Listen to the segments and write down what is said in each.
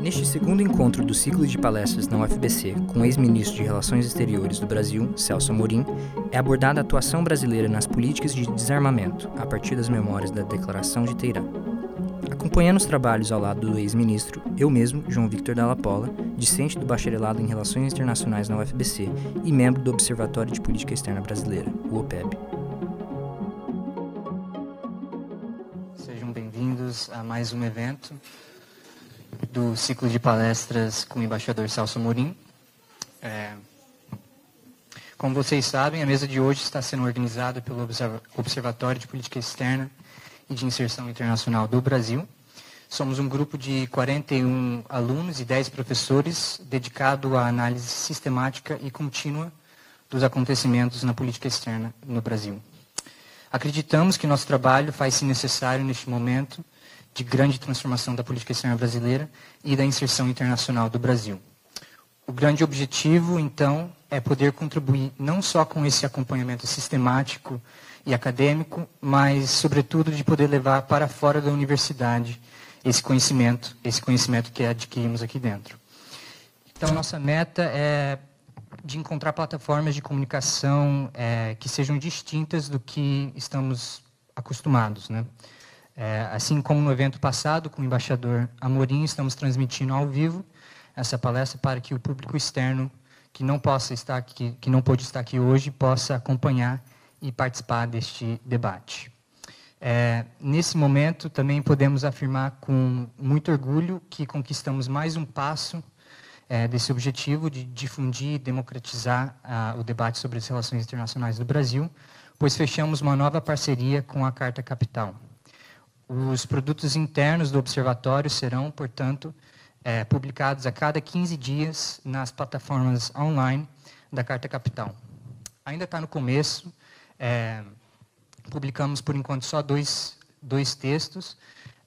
Neste segundo encontro do ciclo de palestras na UFBC com o ex-ministro de Relações Exteriores do Brasil, Celso Amorim, é abordada a atuação brasileira nas políticas de desarmamento, a partir das memórias da Declaração de Teherã. Acompanhando os trabalhos ao lado do ex-ministro, eu mesmo, João Victor Dalla Pola, discente do Bacharelado em Relações Internacionais na UFBC e membro do Observatório de Política Externa Brasileira, o OPEB. Bem-vindos a mais um evento do ciclo de palestras com o embaixador Celso Morim. É, como vocês sabem, a mesa de hoje está sendo organizada pelo Observatório de Política Externa e de Inserção Internacional do Brasil. Somos um grupo de 41 alunos e 10 professores dedicado à análise sistemática e contínua dos acontecimentos na política externa no Brasil. Acreditamos que nosso trabalho faz-se necessário neste momento de grande transformação da política externa brasileira e da inserção internacional do Brasil. O grande objetivo, então, é poder contribuir não só com esse acompanhamento sistemático e acadêmico, mas, sobretudo, de poder levar para fora da universidade esse conhecimento, esse conhecimento que adquirimos aqui dentro. Então, nossa meta é de encontrar plataformas de comunicação é, que sejam distintas do que estamos acostumados, né? É, assim como no evento passado com o embaixador Amorim, estamos transmitindo ao vivo essa palestra para que o público externo que não possa estar aqui, que não pôde estar aqui hoje, possa acompanhar e participar deste debate. É, nesse momento, também podemos afirmar com muito orgulho que conquistamos mais um passo é, desse objetivo de difundir e democratizar o debate sobre as relações internacionais do Brasil, pois fechamos uma nova parceria com a Carta Capital. Os produtos internos do observatório serão, portanto, é, publicados a cada 15 dias nas plataformas online da Carta Capital. Ainda está no começo, é, publicamos, por enquanto, só dois, dois textos,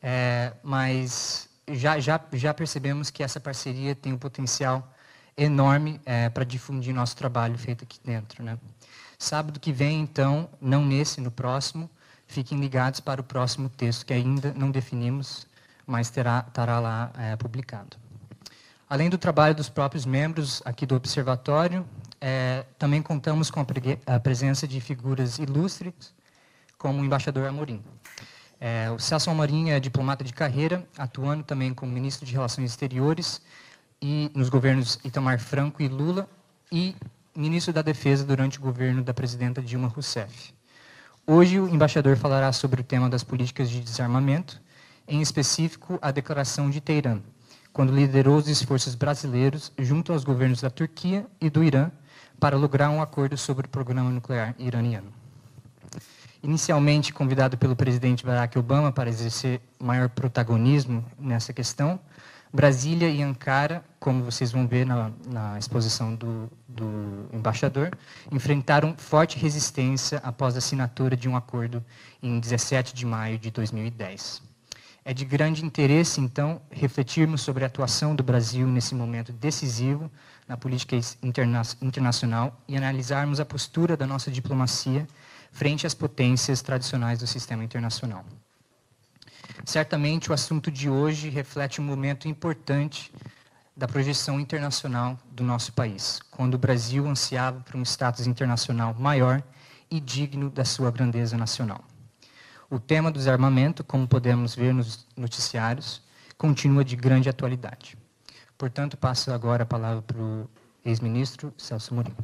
é, mas já, já, já percebemos que essa parceria tem um potencial enorme é, para difundir nosso trabalho feito aqui dentro. Né? Sábado que vem, então, não nesse, no próximo, fiquem ligados para o próximo texto, que ainda não definimos, mas terá, estará lá é, publicado. Além do trabalho dos próprios membros aqui do Observatório, é, também contamos com a, a, presença de figuras ilustres, como o embaixador Amorim. É, o Celso Amorim é diplomata de carreira, atuando também como ministro de Relações Exteriores e nos governos Itamar Franco e Lula, e ministro da Defesa durante o governo da presidenta Dilma Rousseff. Hoje, o embaixador falará sobre o tema das políticas de desarmamento, em específico a Declaração de Teherã, quando liderou os esforços brasileiros junto aos governos da Turquia e do Irã para lograr um acordo sobre o programa nuclear iraniano. Inicialmente convidado pelo presidente Barack Obama para exercer maior protagonismo nessa questão, Brasília e Ankara, como vocês vão ver na, na exposição do, do, embaixador, enfrentaram forte resistência após a assinatura de um acordo em 17 de maio de 2010. É de grande interesse, então, refletirmos sobre a atuação do Brasil nesse momento decisivo na política interna internacional e analisarmos a postura da nossa diplomacia frente às potências tradicionais do sistema internacional. Certamente, o assunto de hoje reflete um momento importante da projeção internacional do nosso país, quando o Brasil ansiava por um status internacional maior e digno da sua grandeza nacional. O tema do desarmamento, como podemos ver nos noticiários, continua de grande atualidade. Portanto, passo agora a palavra para o ex-ministro Celso Mourinho.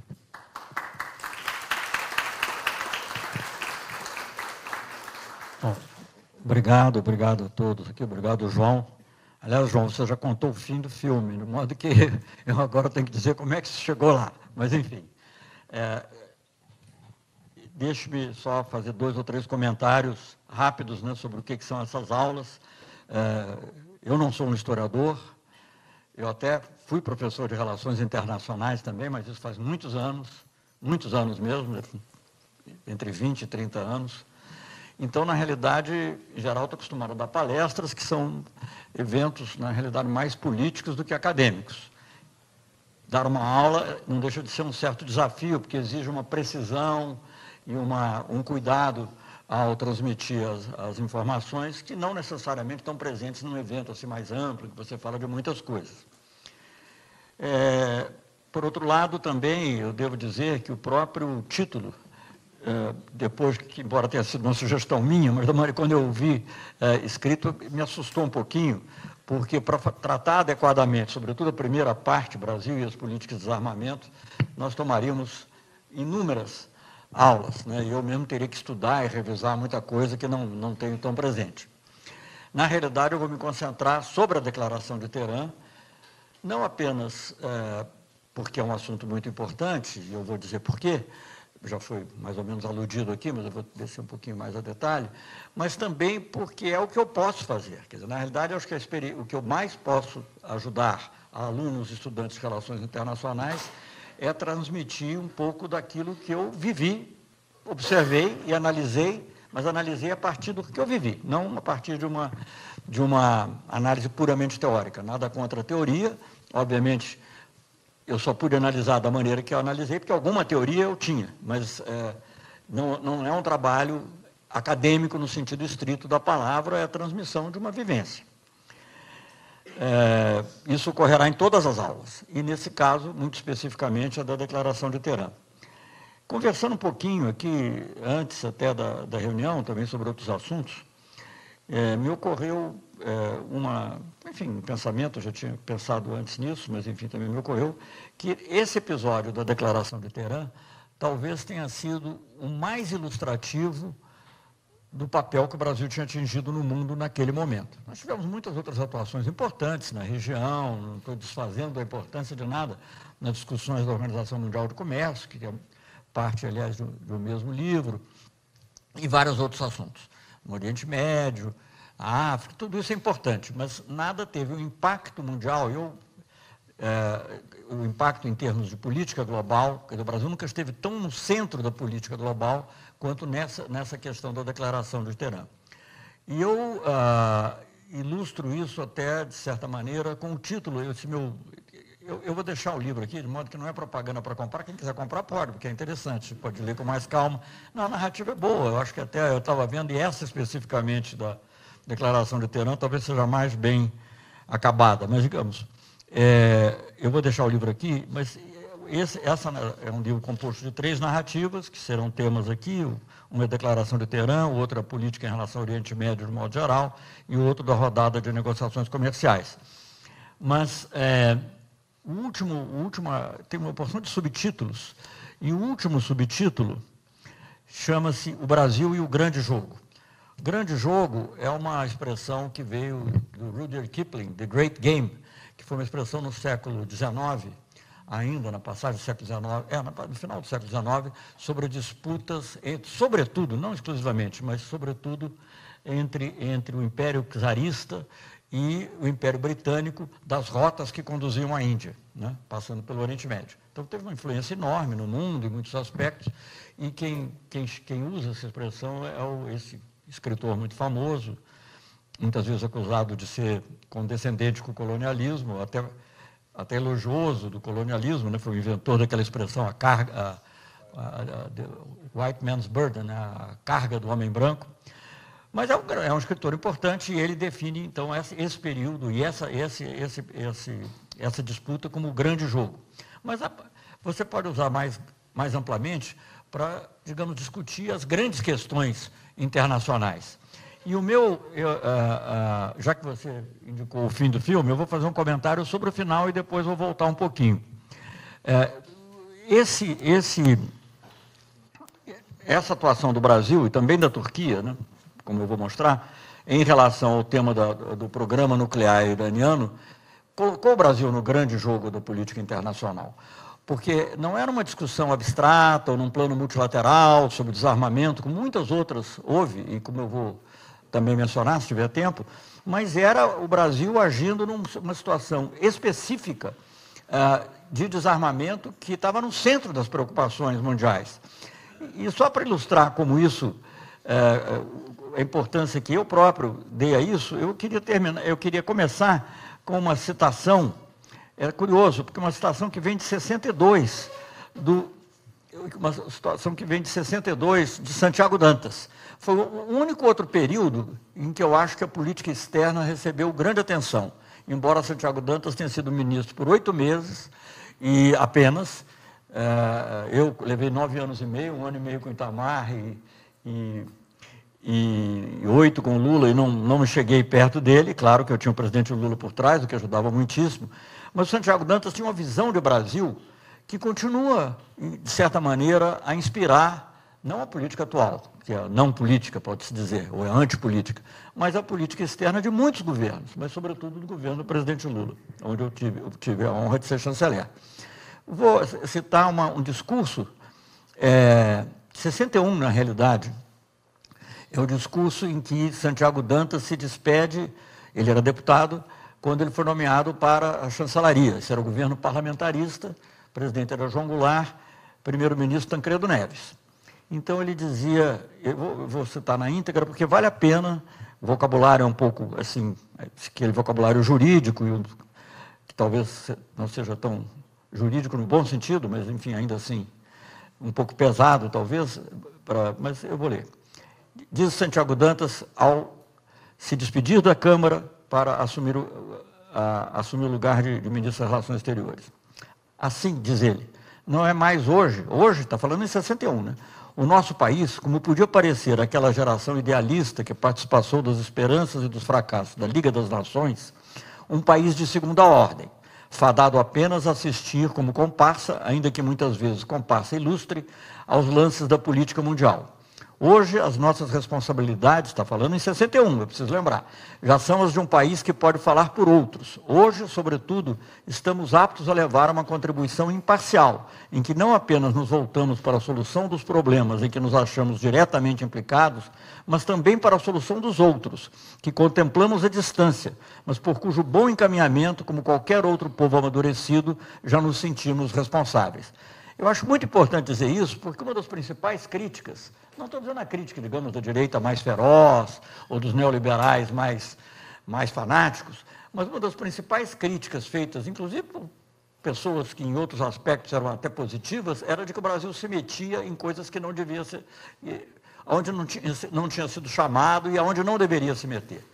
Bom, obrigado, obrigado a todos aqui, obrigado, João. Aliás, João, você já contou o fim do filme, de modo que eu agora tenho que dizer como é que você chegou lá. Mas, enfim, é, deixe-me só fazer dois ou três comentários rápidos né, sobre o que, que são essas aulas. É, eu não sou um historiador, eu até fui professor de relações internacionais também, mas isso faz muitos anos, muitos anos mesmo, entre 20 e 30 anos. Então, na realidade, em geral, estou acostumado a dar palestras que são eventos, na realidade, mais políticos do que acadêmicos. Dar uma aula não deixa de ser um certo desafio, porque exige uma precisão e uma, um cuidado ao transmitir as, as, informações que não necessariamente estão presentes num evento assim mais amplo, que você fala de muitas coisas. É, por outro lado, também eu devo dizer que o próprio título, é, depois que, embora tenha sido uma sugestão minha, mas quando eu vi é, escrito, me assustou um pouquinho, porque para tratar adequadamente, sobretudo a primeira parte, Brasil e as políticas de desarmamento, nós tomaríamos inúmeras aulas. Né? Eu mesmo teria que estudar e revisar muita coisa que não, não tenho tão presente. Na realidade, eu vou me concentrar sobre a declaração de Teherã, não apenas é, porque é um assunto muito importante, e eu vou dizer por quê, já foi mais ou menos aludido aqui, mas eu vou descer um pouquinho mais a detalhe, mas também porque é o que eu posso fazer. Quer dizer, na realidade, acho que o que eu mais posso ajudar a alunos e estudantes de relações internacionais é transmitir um pouco daquilo que eu vivi, observei e analisei, mas analisei a partir do que eu vivi, não a partir de uma, de uma análise puramente teórica. Nada contra a teoria, obviamente, eu só pude analisar da maneira que eu analisei, porque alguma teoria eu tinha, mas é, não, não é um trabalho acadêmico no sentido estrito da palavra, é a transmissão de uma vivência. É, isso ocorrerá em todas as aulas, e nesse caso, muito especificamente, a da Declaração de Teherã. Conversando um pouquinho aqui, antes até da, da reunião, também sobre outros assuntos, é, me ocorreu é, uma, enfim, um pensamento, eu já tinha pensado antes nisso, mas enfim, também me ocorreu, que esse episódio da Declaração de Teherã talvez tenha sido o mais ilustrativo do papel que o Brasil tinha atingido no mundo naquele momento. Nós tivemos muitas outras atuações importantes na região, não estou desfazendo a importância de nada nas discussões da Organização Mundial do Comércio, que é parte, aliás, do, do mesmo livro, e vários outros assuntos. No Oriente Médio, a África, tudo isso é importante, mas nada teve um impacto mundial. Eu, é, o impacto em termos de política global, o Brasil nunca esteve tão no centro da política global quanto nessa, nessa questão da declaração de Teherã. E eu ah, ilustro isso até, de certa maneira, com o título. Esse meu, eu, eu, vou deixar o livro aqui, de modo que não é propaganda para comprar. Quem quiser comprar, pode, porque é interessante, pode ler com mais calma. Não, a narrativa é boa, eu acho que até eu estava vendo, e essa especificamente da declaração de Teherã talvez seja mais bem acabada. Mas, digamos, é, eu vou deixar o livro aqui, mas esse, essa é um livro composto de três narrativas, que serão temas aqui, uma é a declaração de Teherã, outra a política em relação ao Oriente Médio de modo geral, e outro da rodada de negociações comerciais. Mas é, o último, o último, tem uma porção de subtítulos, e o último subtítulo chama-se O Brasil e o Grande Jogo. Grande Jogo é uma expressão que veio do Rudyard Kipling, The Great Game, que foi uma expressão no século XIX, ainda na passagem do século XIX, é, no final do século XIX, sobre disputas, entre, sobretudo, não exclusivamente, mas sobretudo entre, entre o Império Czarista e o Império Britânico das rotas que conduziam à Índia, né, passando pelo Oriente Médio. Então teve uma influência enorme no mundo, em muitos aspectos, e quem, quem, quem usa essa expressão é o, esse escritor muito famoso, muitas vezes acusado de ser condescendente com o colonialismo, até até elogioso do colonialismo, né? foi o inventor daquela expressão, a carga, a, a, a, white man's burden, né? a carga do homem branco. Mas é um, é um escritor importante e ele define, então, esse, esse período e essa, esse, esse, esse, essa disputa como o grande jogo. Mas você pode usar mais, mais amplamente para, digamos, discutir as grandes questões internacionais. E o meu, eu, uh, uh, já que você indicou o fim do filme, eu vou fazer um comentário sobre o final e depois vou voltar um pouquinho. Uh, esse, esse, essa atuação do Brasil e também da Turquia, né, como eu vou mostrar, em relação ao tema do programa nuclear iraniano, colocou o Brasil no grande jogo da política internacional porque não era uma discussão abstrata ou num plano multilateral sobre desarmamento, como muitas outras houve, e como eu vou também mencionar, se tiver tempo, mas era o Brasil agindo numa situação específica uh, de desarmamento que estava no centro das preocupações mundiais. E só para ilustrar como isso, uh, a importância que eu próprio dei a isso, eu queria terminar, eu queria começar com uma citação, é curioso, porque uma citação que vem de 62, do uma situação que vem de 62, de Santiago Dantas. Foi o único outro período em que eu acho que a política externa recebeu grande atenção. Embora Santiago Dantas tenha sido ministro por oito meses e apenas, é, eu levei nove anos e meio, um ano e meio com Itamar e, e, e oito com Lula e não, não cheguei perto dele. Claro que eu tinha o presidente Lula por trás, o que ajudava muitíssimo. Mas o Santiago Dantas tinha uma visão de Brasil que continua, de certa maneira, a inspirar não a política atual, que é não política, pode-se dizer, ou é antipolítica, mas a política externa de muitos governos, mas sobretudo do governo do presidente Lula, onde eu tive, eu tive a honra de ser chanceler. Vou citar uma, um discurso, é, 61 na realidade, é o discurso em que Santiago Dantas se despede, ele era deputado, quando ele foi nomeado para a chancelaria, esse era o governo parlamentarista, o presidente era João Goulart, primeiro-ministro Tancredo Neves. Então ele dizia, eu vou, eu vou, citar na íntegra, porque vale a pena, o vocabulário é um pouco assim, aquele vocabulário jurídico, que talvez não seja tão jurídico no bom sentido, mas enfim, ainda assim, um pouco pesado talvez, pra, mas eu vou ler. Diz Santiago Dantas ao se despedir da Câmara para assumir o, a, assumir o lugar de, de ministro das Relações Exteriores. Assim, diz ele, não é mais hoje, hoje está falando em 61, né? O nosso país, como podia parecer aquela geração idealista que participou das esperanças e dos fracassos da Liga das Nações, um país de segunda ordem, fadado apenas a assistir como comparsa, ainda que muitas vezes comparsa ilustre, aos lances da política mundial. Hoje, as nossas responsabilidades, está falando em 61, eu preciso lembrar, já são as de um país que pode falar por outros. Hoje, sobretudo, estamos aptos a levar uma contribuição imparcial, em que não apenas nos voltamos para a solução dos problemas em que nos achamos diretamente implicados, mas também para a solução dos outros, que contemplamos a distância, mas por cujo bom encaminhamento, como qualquer outro povo amadurecido, já nos sentimos responsáveis. Eu acho muito importante dizer isso, porque uma das principais críticas, não estou dizendo a crítica, digamos, da direita mais feroz, ou dos neoliberais mais, mais fanáticos, mas uma das principais críticas feitas, inclusive por pessoas que em outros aspectos eram até positivas, era de que o Brasil se metia em coisas que não devia ser, onde não tinha, não tinha sido chamado e aonde não deveria se meter.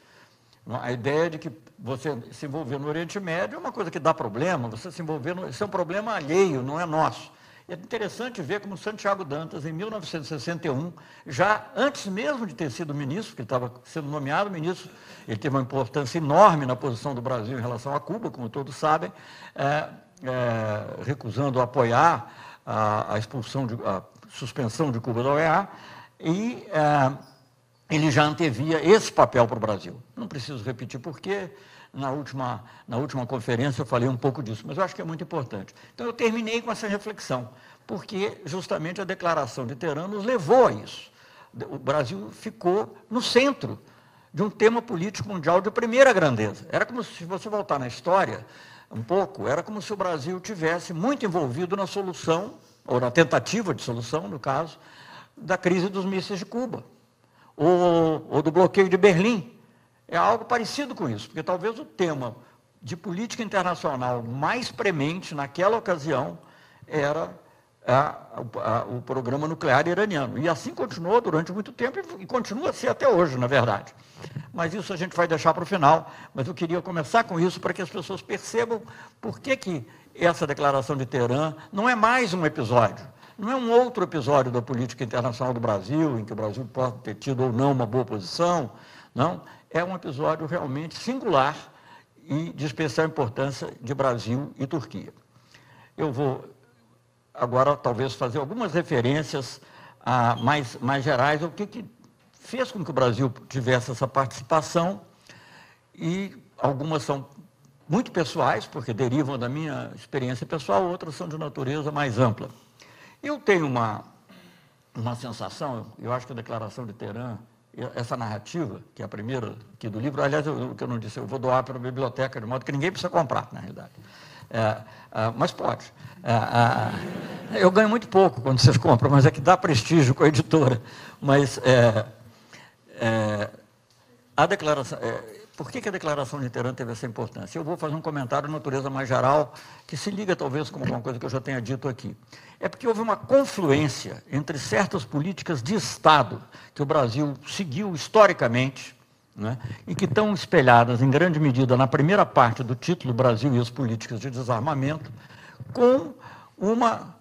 A ideia de que você se envolver no Oriente Médio é uma coisa que dá problema, você se envolver, no, isso é um problema alheio, não é nosso. É interessante ver como Santiago Dantas, em 1961, já antes mesmo de ter sido ministro, ele estava sendo nomeado ministro, ele teve uma importância enorme na posição do Brasil em relação a Cuba, como todos sabem, é, é, recusando apoiar a, a, expulsão, de, a suspensão de Cuba da OEA, e é, ele já antevia esse papel para o Brasil. Não preciso repetir porquê, na última, na última conferência eu falei um pouco disso, mas eu acho que é muito importante. Então eu terminei com essa reflexão, porque justamente a declaração de Teherã nos levou a isso. O Brasil ficou no centro de um tema político mundial de primeira grandeza. Era como se você voltar na história um pouco, era como se o Brasil tivesse muito envolvido na solução, ou na tentativa de solução, no caso, da crise dos mísseis de Cuba, ou, ou do bloqueio de Berlim, é algo parecido com isso, porque talvez o tema de política internacional mais premente naquela ocasião era a, a, o programa nuclear iraniano. E assim continuou durante muito tempo e, continua a ser até hoje, na verdade. Mas isso a gente vai deixar para o final. Mas eu queria começar com isso para que as pessoas percebam por que, que essa declaração de Teherã não é mais um episódio. Não é um outro episódio da política internacional do Brasil, em que o Brasil pode ter tido ou não uma boa posição. Não é um episódio realmente singular e de especial importância de Brasil e Turquia. Eu vou agora talvez fazer algumas referências a, mais, mais gerais ao que, que fez com que o Brasil tivesse essa participação e algumas são muito pessoais, porque derivam da minha experiência pessoal, outras são de natureza mais ampla. Eu tenho uma, uma sensação, eu acho que a declaração de Teherã essa narrativa, que é a primeira aqui do livro, aliás, o que eu não disse, eu vou doar para a biblioteca, de modo que ninguém precisa comprar, na realidade. É, é, mas pode. É, é eu ganho muito pouco quando vocês compram, mas é que dá prestígio com a editora. Mas é, é, a declaração Por que, que a declaração de Teherã teve essa importância? Eu vou fazer um comentário de natureza mais geral, que se liga talvez com alguma coisa que eu já tenha dito aqui. É porque houve uma confluência entre certas políticas de Estado que o Brasil seguiu historicamente, né, e que estão espelhadas em grande medida na primeira parte do título Brasil e as políticas de desarmamento, com uma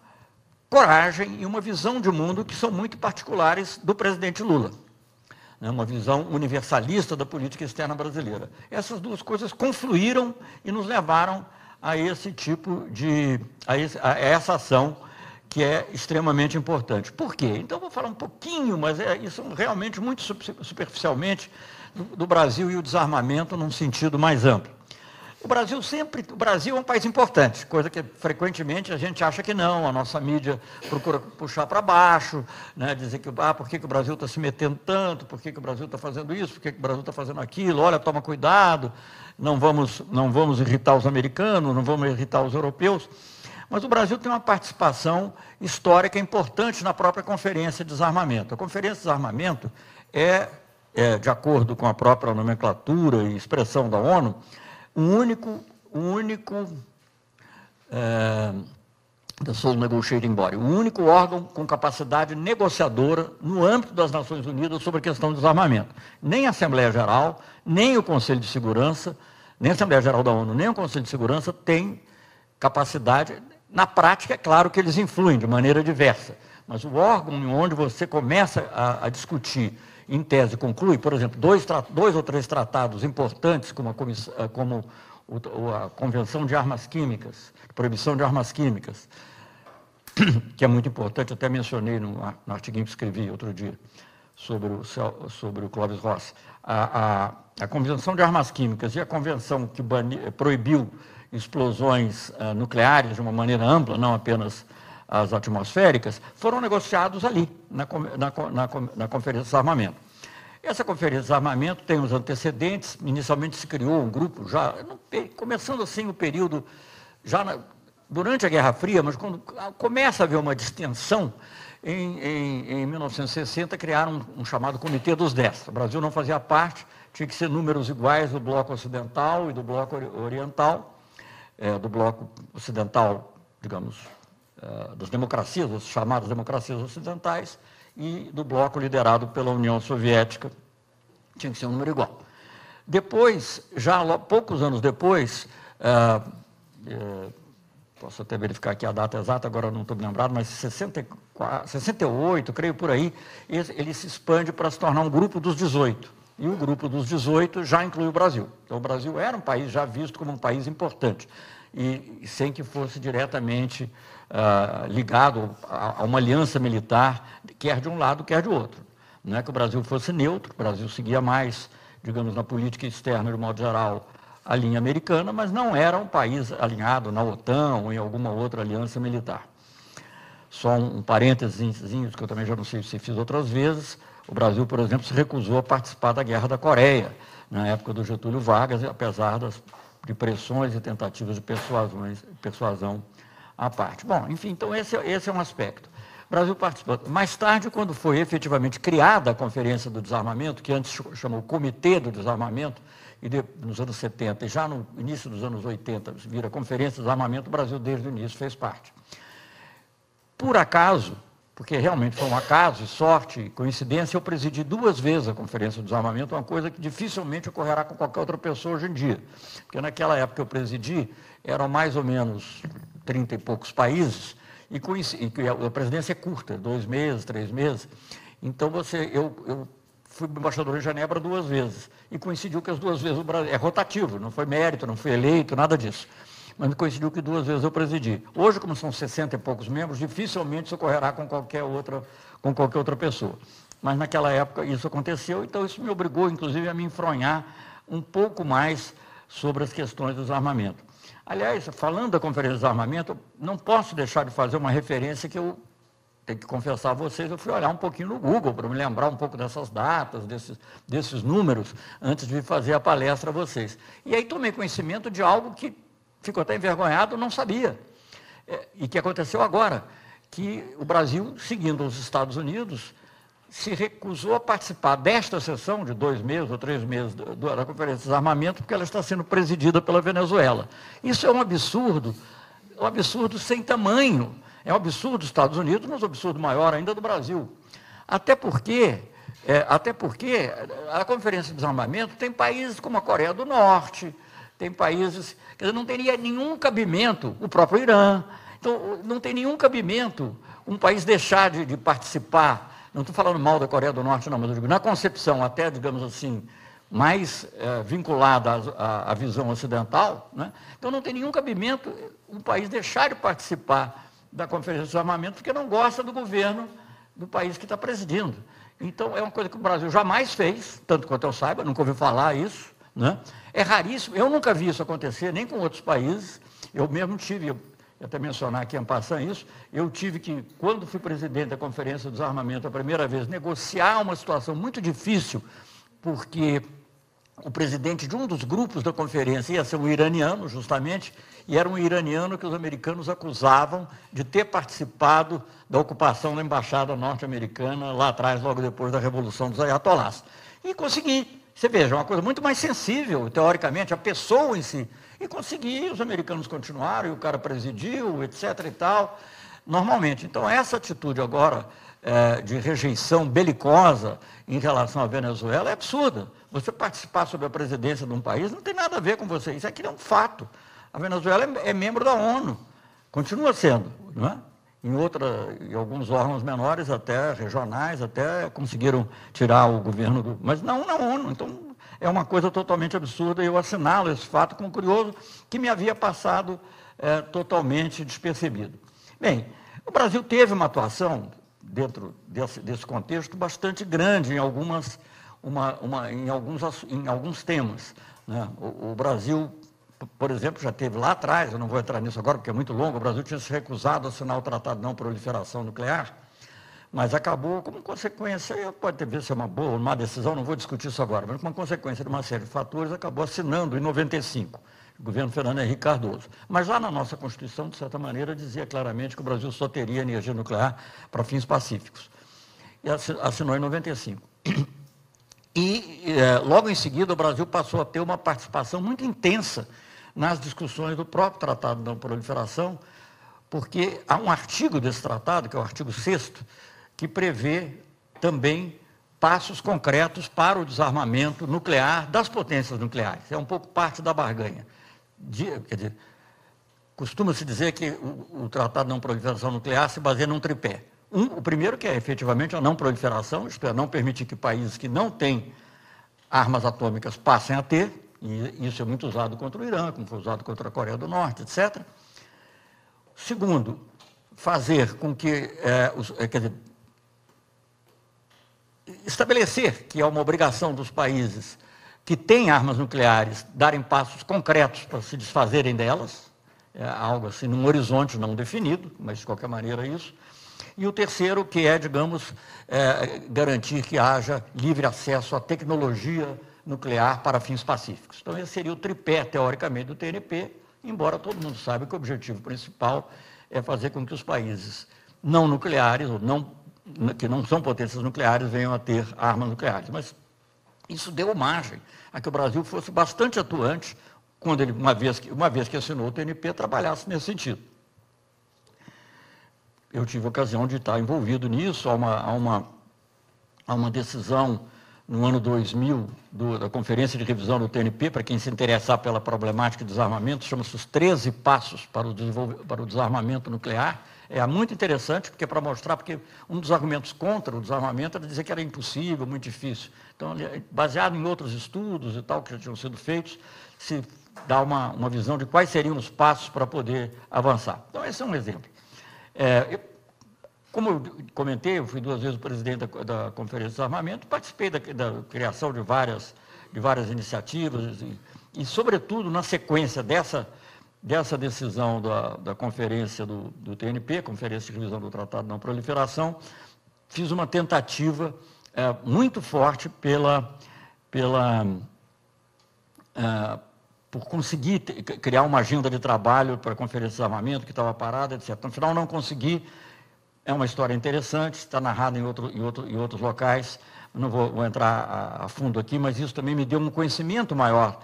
coragem e uma visão de mundo que são muito particulares do presidente Lula né, uma visão universalista da política externa brasileira. Essas duas coisas confluíram e nos levaram a esse tipo de, a, esse, a essa ação que é extremamente importante. Por quê? Então, vou falar um pouquinho, mas é isso realmente muito superficialmente, do, do Brasil e o desarmamento num sentido mais amplo. O Brasil sempre, o Brasil é um país importante, coisa que frequentemente a gente acha que não, a nossa mídia procura puxar para baixo, né, dizer que ah, por que, que o Brasil está se metendo tanto, por que, que o Brasil está fazendo isso, por que, que o Brasil está fazendo aquilo, olha, toma cuidado, não vamos, não vamos irritar os americanos, não vamos irritar os europeus. Mas o Brasil tem uma participação histórica importante na própria Conferência de Desarmamento. A Conferência de Desarmamento é, é de acordo com a própria nomenclatura e expressão da ONU, um único, um único é, the Sole Negotiating Body, o único órgão com capacidade negociadora no âmbito das Nações Unidas sobre a questão do desarmamento. Nem a Assembleia Geral, nem o Conselho de Segurança, nem a Assembleia Geral da ONU, nem o Conselho de Segurança tem capacidade. Na prática, é claro que eles influem de maneira diversa, mas o órgão onde você começa a, a discutir em tese, conclui, por exemplo, dois, dois ou três tratados importantes, como, a, eh, como a Convenção de Armas Químicas, Proibição de Armas Químicas, que é muito importante, até mencionei no, no que escrevi outro dia sobre o, sobre o Clóvis Rossi. A, a, a, Convenção de Armas Químicas e a Convenção que bani, proibiu explosões uh, nucleares de uma maneira ampla, não apenas as atmosféricas, foram negociados ali, na, na, na, na Conferência de Desarmamento. Essa Conferência de Desarmamento tem os antecedentes, inicialmente se criou um grupo, já começando assim o período, já durante a Guerra Fria, mas quando começa a haver uma distensão, em, em, em 1960 criaram um, um, chamado Comitê dos Dez. O Brasil não fazia parte, tinha que ser números iguais do bloco ocidental e do bloco oriental, é, do bloco ocidental, digamos, das democracias, as chamadas democracias ocidentais, e do bloco liderado pela União Soviética. Tinha que ser um número igual. Depois, já poucos anos depois, é, é, posso até verificar aqui a data exata, agora não estou me lembrado, mas 64, 68, creio por aí, ele se expande para se tornar um grupo dos 18. E o grupo dos 18 já inclui o Brasil. Então, o Brasil era um país já visto como um país importante, e sem que fosse diretamente uh, ligado a, uma aliança militar, quer de um lado, quer de outro. Não é que o Brasil fosse neutro, o Brasil seguia mais, digamos, na política externa, de modo geral, a linha americana, mas não era um país alinhado na OTAN ou em alguma outra aliança militar. Só um, parênteses que eu também já não sei se fiz outras vezes, o Brasil, por exemplo, se recusou a participar da Guerra da Coreia, na época do Getúlio Vargas, apesar das, de pressões e tentativas de persuasão à parte. Bom, enfim, então esse, esse é um aspecto. O Brasil participou. Mais tarde, quando foi efetivamente criada a Conferência do Desarmamento, que antes chamou Comitê do Desarmamento, e de, nos anos 70 e já no início dos anos 80 vira Conferência do Desarmamento, o Brasil desde o início fez parte. Por acaso, porque realmente foi um acaso, sorte, coincidência, eu presidi duas vezes a Conferência do Desarmamento, uma coisa que dificilmente ocorrerá com qualquer outra pessoa hoje em dia. Porque naquela época que eu presidi, eram mais ou menos 30 e poucos países, e, e a presidência é curta, dois meses, três meses. Então você, eu, eu fui embaixador em Genebra duas vezes, e coincidiu que as duas vezes o Brasil, é rotativo, não foi mérito, não fui eleito, nada disso. Mas coincidiu que duas vezes eu presidi. Hoje, como são 60 e poucos membros, dificilmente isso ocorrerá com qualquer outra, com qualquer outra pessoa. Mas naquela época isso aconteceu, então isso me obrigou, inclusive, a me enfronhar um pouco mais sobre as questões dos armamentos. Aliás, falando da Conferência de Desarmamento, não posso deixar de fazer uma referência que eu tenho que confessar a vocês, eu fui olhar um pouquinho no Google para me lembrar um pouco dessas datas, desses, desses números, antes de fazer a palestra a vocês. E aí tomei conhecimento de algo que ficou até envergonhado, não sabia. É, e que aconteceu agora, que o Brasil, seguindo os Estados Unidos, se recusou a participar desta sessão de dois meses ou três meses da Conferência de Desarmamento, porque ela está sendo presidida pela Venezuela. Isso é um absurdo, um absurdo sem tamanho. É um absurdo dos Estados Unidos, mas um absurdo maior ainda do Brasil. Até porque, é, até porque a Conferência de Desarmamento tem países como a Coreia do Norte, tem países que não teria nenhum cabimento, o próprio Irã. Então, não tem nenhum cabimento um país deixar de, de participar não estou falando mal da Coreia do Norte, não, mas eu digo, na concepção até, digamos assim, mais é, vinculada à, à, visão ocidental, né? então não tem nenhum cabimento um país deixar de participar da Conferência de Desarmamento porque não gosta do governo do país que está presidindo. Então, é uma coisa que o Brasil jamais fez, tanto quanto eu saiba, nunca ouvi falar isso. Né? É raríssimo, eu nunca vi isso acontecer, nem com outros países. Eu mesmo tive, até mencionar aqui em passando isso, eu tive que, quando fui presidente da Conferência do Desarmamento a primeira vez, negociar uma situação muito difícil, porque o presidente de um dos grupos da conferência ia ser um iraniano, justamente, e era um iraniano que os americanos acusavam de ter participado da ocupação da embaixada norte-americana lá atrás, logo depois da Revolução dos Ayatollahs. E consegui. Você veja, uma coisa muito mais sensível, teoricamente, a pessoa em si e consegui, os americanos continuaram, e o cara presidiu, etc. e tal, normalmente. Então, essa atitude agora é, de rejeição belicosa em relação à Venezuela é absurda. Você participar sobre a presidência de um país não tem nada a ver com você. Isso aqui é um fato. A Venezuela é, é membro da ONU, continua sendo, não é? Em, outra, em alguns órgãos menores, até regionais, até conseguiram tirar o governo do. Mas não na ONU. Então, é uma coisa totalmente absurda eu assinalo esse fato como curioso que me havia passado é, totalmente despercebido. Bem, o Brasil teve uma atuação dentro desse, desse contexto bastante grande em, algumas, uma, uma, em, alguns, em alguns temas. Né? O, o Brasil, por exemplo, já teve lá atrás, eu não vou entrar nisso agora porque é muito longo, o Brasil tinha se recusado a assinar o Tratado de Não Proliferação Nuclear, mas acabou como consequência, pode ter sido uma boa ou má decisão, não vou discutir isso agora, mas como consequência de uma série de fatores, acabou assinando em 95, o governo Fernando Henrique Cardoso. Mas lá na nossa Constituição, de certa maneira, dizia claramente que o Brasil só teria energia nuclear para fins pacíficos. E assinou em 95. E é, logo em seguida o Brasil passou a ter uma participação muito intensa nas discussões do próprio Tratado de Não Proliferação, porque há um artigo desse tratado, que é o artigo 6 que prevê também passos concretos para o desarmamento nuclear das potências nucleares. É um pouco parte da barganha. De, quer dizer, costuma-se dizer que o, o, Tratado de Não Proliferação Nuclear se baseia num tripé. Um, o primeiro que é efetivamente a não proliferação, isto é, não permitir que países que não têm armas atômicas passem a ter, e isso é muito usado contra o Irã, como foi usado contra a Coreia do Norte, etc. Segundo, fazer com que, é, os, é, quer dizer, estabelecer que é uma obrigação dos países que têm armas nucleares darem passos concretos para se desfazerem delas, é algo assim num horizonte não definido, mas de qualquer maneira é isso. E o terceiro, que é, digamos, é, garantir que haja livre acesso à tecnologia nuclear para fins pacíficos. Então, esse seria o tripé, teoricamente, do TNP, embora todo mundo saiba que o objetivo principal é fazer com que os países não nucleares, ou não que não são potências nucleares venham a ter armas nucleares. Mas isso deu margem a que o Brasil fosse bastante atuante quando ele, uma vez que, uma vez que assinou o TNP, trabalhasse nesse sentido. Eu tive a ocasião de estar envolvido nisso, há uma, há uma, há uma decisão no ano 2000 do, da Conferência de Revisão do TNP, para quem se interessar pela problemática de desarmamento, chama-se os 13 Passos para o, para o Desarmamento Nuclear, é muito interessante, porque é para mostrar, porque um dos argumentos contra o desarmamento era dizer que era impossível, muito difícil. Então, baseado em outros estudos e tal que já tinham sido feitos, se dá uma, uma visão de quais seriam os passos para poder avançar. Então, esse é um exemplo. É, como eu comentei, eu fui duas vezes presidente da, da Conferência de Desarmamento, participei da, da, criação de várias, de várias iniciativas e, e, sobretudo, na sequência dessa dessa decisão da, da conferência do, do, TNP, Conferência de Revisão do Tratado de Não Proliferação, fiz uma tentativa é, muito forte pela, pela, é, por conseguir criar uma agenda de trabalho para a Conferência de Armamento, que estava parada, etc. No final, não consegui, é uma história interessante, está narrada em, outro, em, outro, em outros locais, não vou, vou entrar a, a, fundo aqui, mas isso também me deu um conhecimento maior,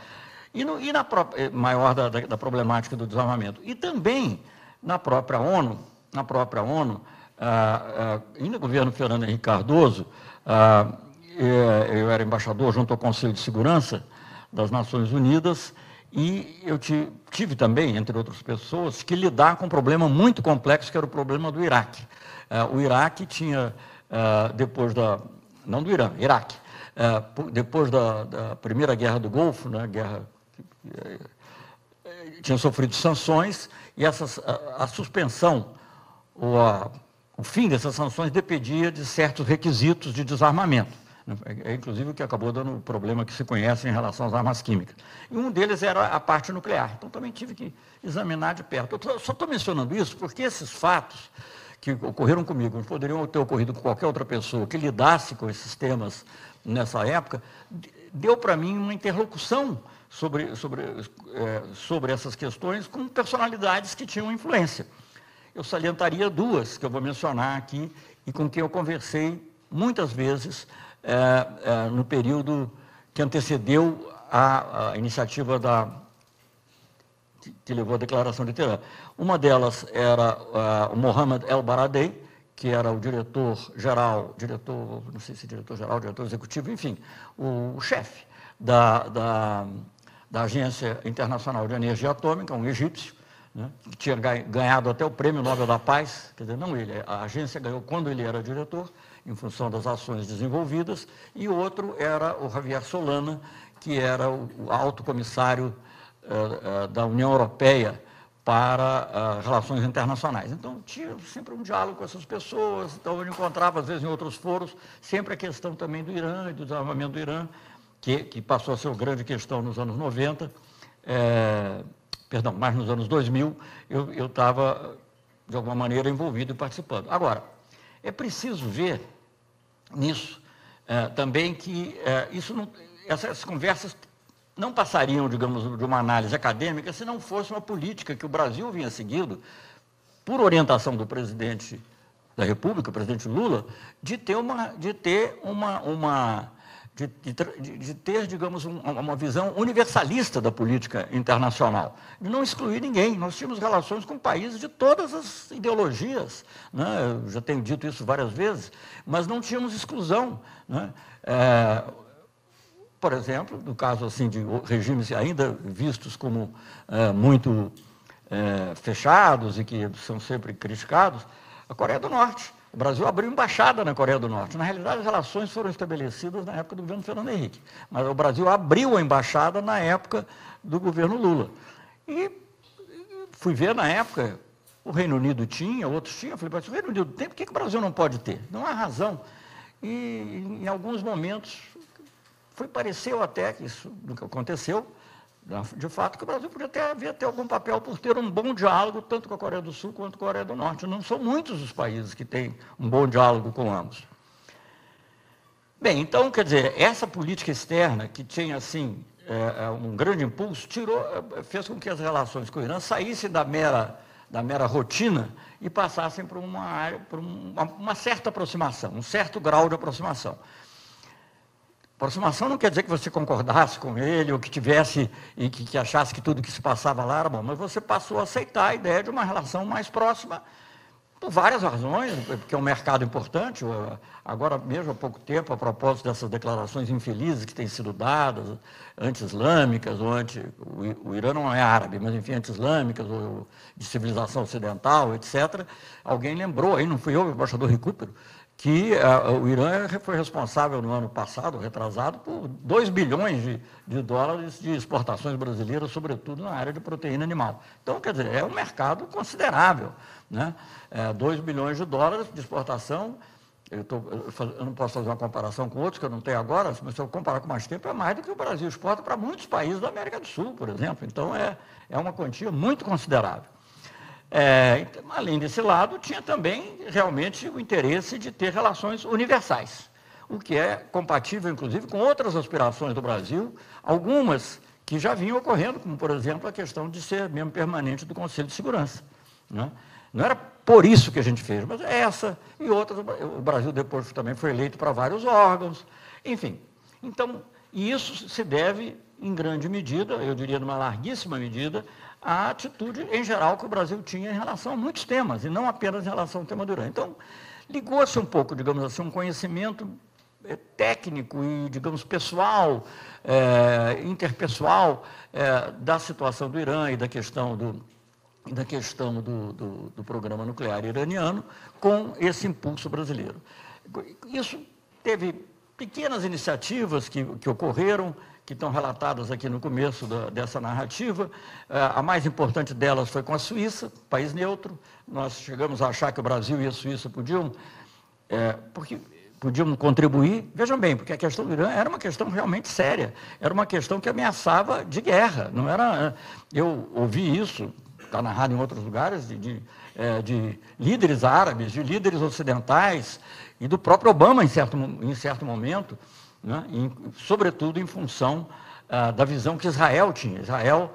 e, no, e na eh, maior da, da, da, problemática do desarmamento. E também na própria ONU, na própria ONU, ah, ah, ainda no governo Fernando Henrique Cardoso, ah, eh, eu era embaixador junto ao Conselho de Segurança das Nações Unidas, e eu tive também, entre outras pessoas, que lidar com um problema muito complexo, que era o problema do Iraque. O Iraque tinha, depois da, não do Irã, Iraque. É, depois da, da, Primeira Guerra do Golfo, né, guerra, é, tinha sofrido sanções e essas, a, a suspensão, ou a, o fim dessas sanções dependia de certos requisitos de desarmamento. Né, é, inclusive o que acabou dando o problema que se conhece em relação às armas químicas. E um deles era a parte nuclear. Então também tive que examinar de perto. Eu só estou mencionando isso porque esses fatos que ocorreram comigo, poderiam ter ocorrido com qualquer outra pessoa que lidasse com esses temas nessa época, deu para mim uma interlocução sobre, sobre, é, sobre essas questões com personalidades que tinham influência. Eu salientaria duas que eu vou mencionar aqui e com quem eu conversei muitas vezes é, é, no período que antecedeu a, a iniciativa da, que levou à declaração de Teherã. Uma delas era uh, o Mohamed El Baradei, que era o diretor-geral, diretor, não sei se diretor-geral, diretor executivo, enfim, o, o chefe da, da, da, Agência Internacional de Energia Atômica, um egípcio, né, que tinha ganhado até o Prêmio Nobel da Paz, quer dizer, não ele, a agência ganhou quando ele era diretor, em função das ações desenvolvidas, e o outro era o Javier Solana, que era o alto comissário da União Europeia para uh, relações internacionais. Então, tinha sempre um diálogo com essas pessoas, então eu encontrava, às vezes, em outros foros, sempre a questão também do Irã e do desarmamento do Irã, que, que passou a ser uma grande questão nos anos 90, é, perdão, mais nos anos 2000, eu estava, de alguma maneira, envolvido e participando. Agora, é preciso ver nisso é, também que é, isso não, essas conversas não passariam, digamos, de uma análise acadêmica se não fosse uma política que o Brasil vinha seguindo, por orientação do presidente da República, o presidente Lula, de ter uma, de ter uma, uma de, de, de ter, digamos, um, uma visão universalista da política internacional, de não excluir ninguém. Nós tínhamos relações com países de todas as ideologias, né? eu já tenho dito isso várias vezes, mas não tínhamos exclusão. Né? É, por exemplo, no caso assim de regimes ainda vistos como é, muito é, fechados e que são sempre criticados, a Coreia do Norte. O Brasil abriu embaixada na Coreia do Norte. Na realidade, as relações foram estabelecidas na época do governo Fernando Henrique, mas o Brasil abriu a embaixada na época do governo Lula. E fui ver na época, o Reino Unido tinha, outros tinham. Falei, mas o Reino Unido tem, por que, que o Brasil não pode ter? Não há razão. E em alguns momentos foi, pareceu até que isso nunca aconteceu, de fato, que o Brasil podia ter, havia ter algum papel por ter um bom diálogo, tanto com a Coreia do Sul quanto com a Coreia do Norte. Não são muitos os países que têm um bom diálogo com ambos. Bem, então, quer dizer, essa política externa, que tinha, assim, é, é um grande impulso, tirou, é, fez com que as relações com o Irã saíssem da mera, da mera rotina e passassem por uma, área, uma, uma certa aproximação, um certo grau de aproximação. Aproximação não quer dizer que você concordasse com ele ou que tivesse e que, que, achasse que tudo que se passava lá era bom, mas você passou a aceitar a ideia de uma relação mais próxima por várias razões, porque é um mercado importante. Agora mesmo há pouco tempo, a propósito dessas declarações infelizes que têm sido dadas, anti-islâmicas ou anti. O Irã não é árabe, mas enfim, anti-islâmicas ou de civilização ocidental, etc. Alguém lembrou, aí não fui eu, o embaixador Recupero, que uh, o Irã foi responsável no ano passado, retrasado, por 2 bilhões de, de, dólares de exportações brasileiras, sobretudo na área de proteína animal. Então, quer dizer, é um mercado considerável. Né? É, 2 bilhões de dólares de exportação, eu, tô, eu, não posso fazer uma comparação com outros que eu não tenho agora, mas se eu comparar com mais tempo, é mais do que o Brasil exporta para muitos países da América do Sul, por exemplo. Então, é, é uma quantia muito considerável. É, então, além desse lado, tinha também realmente o interesse de ter relações universais, o que é compatível, inclusive, com outras aspirações do Brasil, algumas que já vinham ocorrendo, como, por exemplo, a questão de ser membro permanente do Conselho de Segurança. Né? Não era por isso que a gente fez. Mas essa e outras, o Brasil depois também foi eleito para vários órgãos, enfim. Então, isso se deve, em grande medida, eu diria numa larguíssima medida, à atitude em geral que o Brasil tinha em relação a muitos temas, e não apenas em relação ao tema do Irã. Então, ligou-se um pouco, digamos assim, um conhecimento é, técnico e, digamos, pessoal, é, interpessoal é, da situação do Irã e da questão do, da questão do, do, do, programa nuclear iraniano com esse impulso brasileiro. Isso teve pequenas iniciativas que, que ocorreram, que estão relatadas aqui no começo da, dessa narrativa. a mais importante delas foi com a Suíça, país neutro. Nós chegamos a achar que o Brasil e a Suíça podiam, é, porque podiam contribuir. Vejam bem, porque a questão do Irã era uma questão realmente séria, era uma questão que ameaçava de guerra. Não era, eu ouvi isso, está narrado em outros lugares, de, de, é, de, líderes árabes, de líderes ocidentais e do próprio Obama em certo, em certo momento, né, em, sobretudo em função ah, da visão que Israel tinha. Israel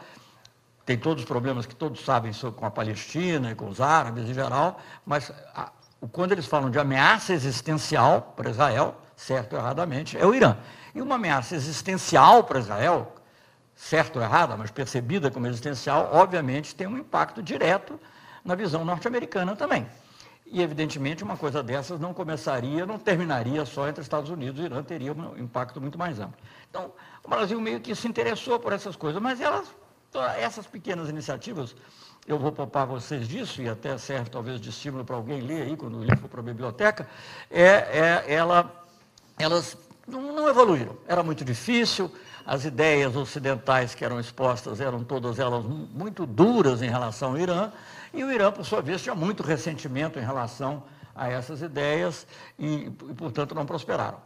tem todos os problemas que todos sabem com a Palestina e com os árabes em geral, mas a, quando eles falam de ameaça existencial para Israel, certo ou erradamente, é o Irã. E uma ameaça existencial para Israel, certo ou errada, mas percebida como existencial, obviamente tem um impacto direto na visão norte-americana também. E, evidentemente, uma coisa dessas não começaria, não terminaria só entre Estados Unidos e Irã, teria um impacto muito mais amplo. Então, o Brasil meio que se interessou por essas coisas, mas elas, essas pequenas iniciativas eu vou poupar vocês disso, e até serve talvez de estímulo para alguém ler aí, quando o livro for para a biblioteca, é, é, ela, elas não, não evoluíram. Era muito difícil, as ideias ocidentais que eram expostas eram todas elas muito duras em relação ao Irã, e o Irã, por sua vez, tinha muito ressentimento em relação a essas ideias e, e portanto, não prosperaram.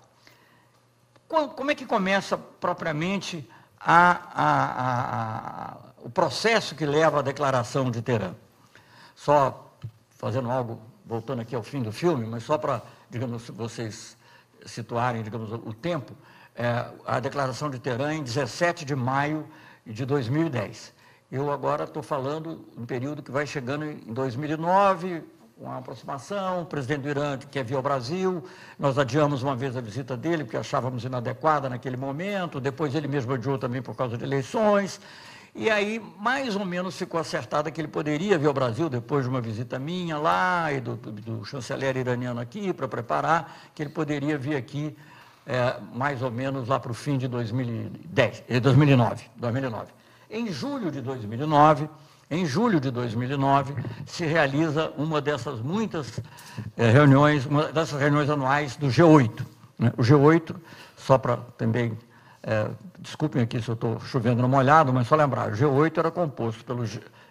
Como é que começa propriamente a, a, a, o processo que leva à declaração de Teherã. Só fazendo algo, voltando aqui ao fim do filme, mas só para, digamos, vocês situarem, digamos, o tempo, é, a declaração de Teherã em 17 de maio de 2010. Eu agora estou falando um período que vai chegando em 2009, uma aproximação, o presidente do Irã quer vir ao Brasil, nós adiamos uma vez a visita dele, porque achávamos inadequada naquele momento, depois ele mesmo adiou também por causa de eleições, e aí, mais ou menos, ficou acertada que ele poderia vir ao Brasil depois de uma visita minha lá e do, do chanceler iraniano aqui para preparar, que ele poderia vir aqui é, mais ou menos lá para o fim de 2010, 2009, 2009. Em julho de 2009, em julho de 2009, se realiza uma dessas muitas é, reuniões, uma dessas reuniões anuais do G8. Né? O G8, só para também é, desculpem aqui se eu estou chovendo no molhado, mas só lembrar, o G8 era composto pelo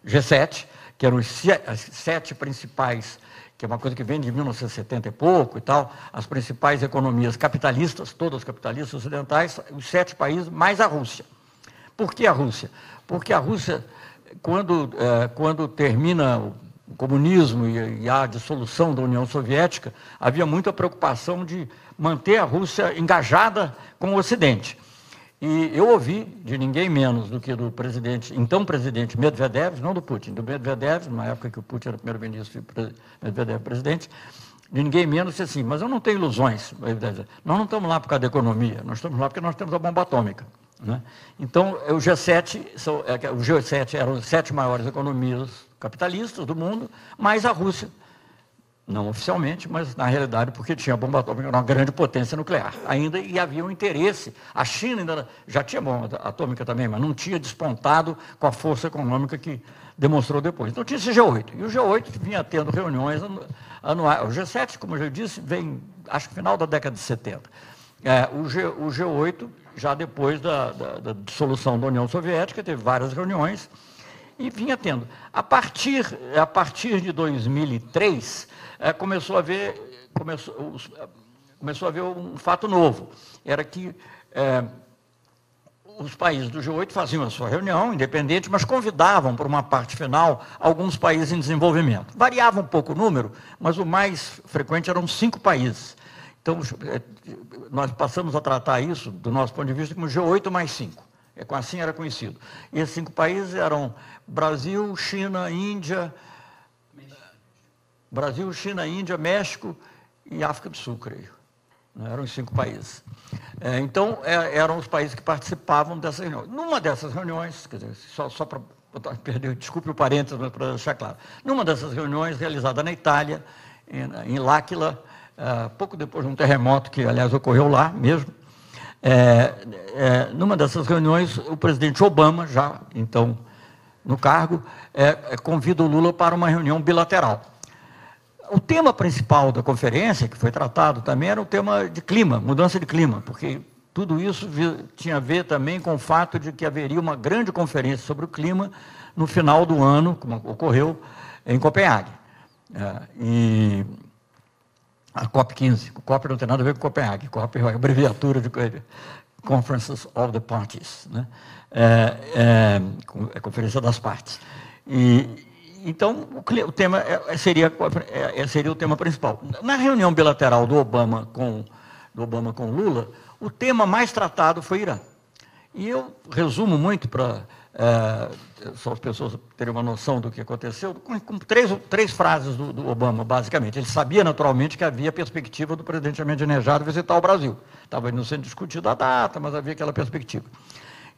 G7, que eram os sete principais, que é uma coisa que vem de 1970 e pouco e tal, as principais economias capitalistas, todas capitalistas ocidentais, os sete países, mais a Rússia. Por que a Rússia? Porque a Rússia, quando, é, quando termina o comunismo e, e a dissolução da União Soviética, havia muita preocupação de manter a Rússia engajada com o Ocidente. E eu ouvi de ninguém menos do que do presidente, então presidente Medvedev, não do Putin, do Medvedev, na época que o Putin era primeiro-ministro e Medvedev presidente, de ninguém menos assim, mas eu não tenho ilusões, nós não estamos lá por causa da economia, nós estamos lá porque nós temos a bomba atômica. Né? Então, o G7, é o G7 eram as sete maiores economias capitalistas do mundo, mais a Rússia não oficialmente, mas na realidade porque tinha bomba atômica, era uma grande potência nuclear ainda, e havia um interesse. A China ainda já tinha bomba atômica também, mas não tinha despontado com a força econômica que demonstrou depois. Então tinha esse G8. E o G8 vinha tendo reuniões anuais. O G7, como eu já disse, vem, acho que final da década de 70. É, o, G, o, G8, já depois da, da, da dissolução da União Soviética, teve várias reuniões e vinha tendo. A partir, a partir de 2003, é, começou a ver, começou, começou a ver um fato novo. Era que é, os países do G8 faziam a sua reunião independente, mas convidavam para uma parte final alguns países em desenvolvimento. Variava um pouco o número, mas o mais frequente eram cinco países. Então, nós passamos a tratar isso, do nosso ponto de vista, como G8 mais cinco. É, assim era conhecido. E esses cinco países eram Brasil, China, Índia, Brasil, China, Índia, México e África do Sul, creio. Né? Eram os cinco países. É, então, é, eram os países que participavam dessas reuniões. Numa dessas reuniões, quer dizer, só, só para desculpe o parênteses, mas para deixar claro. Numa dessas reuniões, realizada na Itália, em, em L'Aquila, uh, pouco depois de um terremoto que, aliás, ocorreu lá mesmo, é, é, numa dessas reuniões, o presidente Obama, já então no cargo, é, é convida o Lula para uma reunião bilateral. O tema principal da conferência, que foi tratado também, era o tema de clima, mudança de clima, porque tudo isso tinha a ver também com o fato de que haveria uma grande conferência sobre o clima no final do ano, como ocorreu em Copenhague. É, e a COP15, COP não tem nada a ver com Copenhague, COP é a abreviatura de Conferences of the Parties, né? é, é, é Conferência das Partes. E, então, o, o tema é, é seria, é, seria o tema principal. Na reunião bilateral do Obama com, do Obama com Lula, o tema mais tratado foi Irã. E eu resumo muito para é, só as pessoas terem uma noção do que aconteceu, com, com três, três frases do, do, Obama, basicamente. Ele sabia naturalmente que havia perspectiva do presidente Ahmadinejad visitar o Brasil. Estava indo sendo discutida a data, mas havia aquela perspectiva.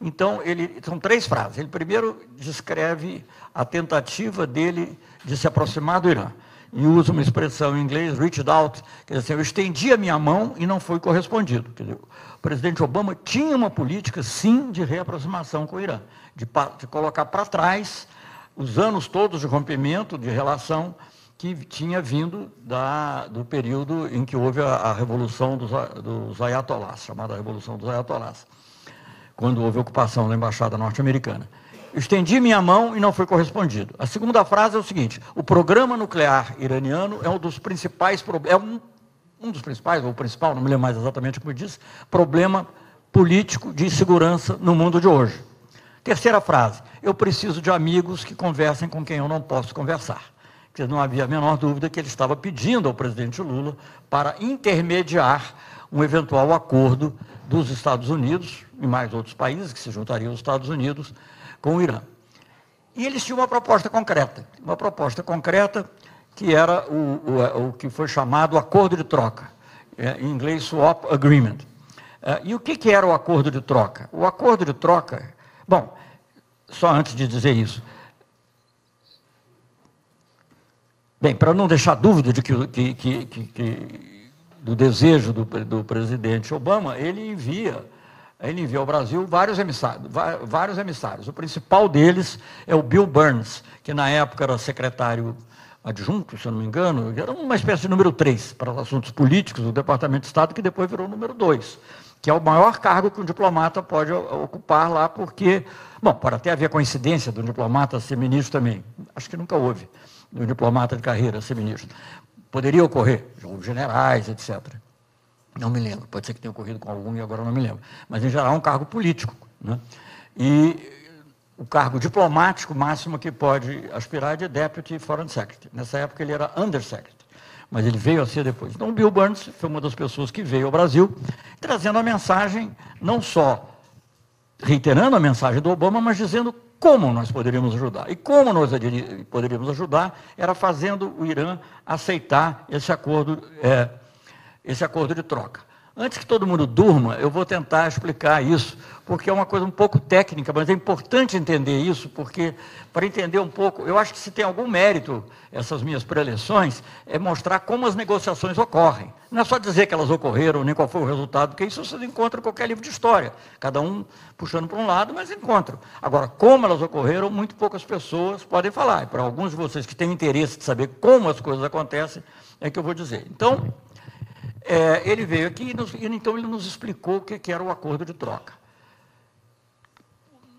Então, ele, são três frases. Ele primeiro descreve a tentativa dele de se aproximar do Irã e usa uma expressão em inglês, reached out, quer dizer, eu estendi a minha mão e não foi correspondido. Dizer, o presidente Obama tinha uma política, sim, de reaproximação com o Irã, de, de colocar para trás os anos todos de rompimento, de relação que tinha vindo da, do período em que houve a, a Revolução dos, dos Ayatollahs, chamada Revolução dos Ayatollahs, quando houve a ocupação da Embaixada Norte-Americana. Estendi minha mão e não foi correspondido. A segunda frase é o seguinte: o programa nuclear iraniano é um dos principais é um, um dos principais, ou o principal, não me lembro mais exatamente como disse, problema político de segurança no mundo de hoje. Terceira frase: eu preciso de amigos que conversem com quem eu não posso conversar. Porque não havia a menor dúvida que ele estava pedindo ao presidente Lula para intermediar um eventual acordo dos Estados Unidos e mais outros países que se juntariam aos Estados Unidos com o Irã. E eles tinham uma proposta concreta, uma proposta concreta que era o, o, o que foi chamado acordo de troca, é, em inglês swap agreement. É, e o que, que era o acordo de troca? O acordo de troca, bom, só antes de dizer isso, Bem, para não deixar dúvida de que, que, que, que do desejo do, do, presidente Obama, ele envia ele enviou ao Brasil vários emissários, vários emissários. O principal deles é o Bill Burns, que na época era secretário adjunto, se eu não me engano, era uma espécie de número 3 para os assuntos políticos do Departamento de Estado, que depois virou número 2, que é o maior cargo que um diplomata pode ocupar lá, porque, bom, pode até haver coincidência do diplomata ser ministro também, acho que nunca houve, do diplomata de carreira ser ministro. Poderia ocorrer, generais, etc. Não me lembro, pode ser que tenha ocorrido com algum e agora não me lembro. Mas, em geral, é um cargo político. Né? E o cargo diplomático máximo que pode aspirar é de Deputy Foreign Secretary. Nessa época ele era Undersecretary, mas ele veio a ser depois. Então, o Bill Burns foi uma das pessoas que veio ao Brasil, trazendo a mensagem, não só reiterando a mensagem do Obama, mas dizendo como nós poderíamos ajudar. E como nós poderíamos ajudar era fazendo o Irã aceitar esse acordo é, esse acordo de troca. Antes que todo mundo durma, eu vou tentar explicar isso, porque é uma coisa um pouco técnica, mas é importante entender isso, porque para entender um pouco, eu acho que se tem algum mérito essas minhas preleções, é mostrar como as negociações ocorrem. Não é só dizer que elas ocorreram, nem qual foi o resultado, porque isso você encontra em qualquer livro de história, cada um puxando para um lado, mas encontra. Agora, como elas ocorreram, muito poucas pessoas podem falar. E para alguns de vocês que têm interesse de saber como as coisas acontecem, é que eu vou dizer. Então, é, ele veio aqui e, nos, então ele nos explicou o que, que era o acordo de troca.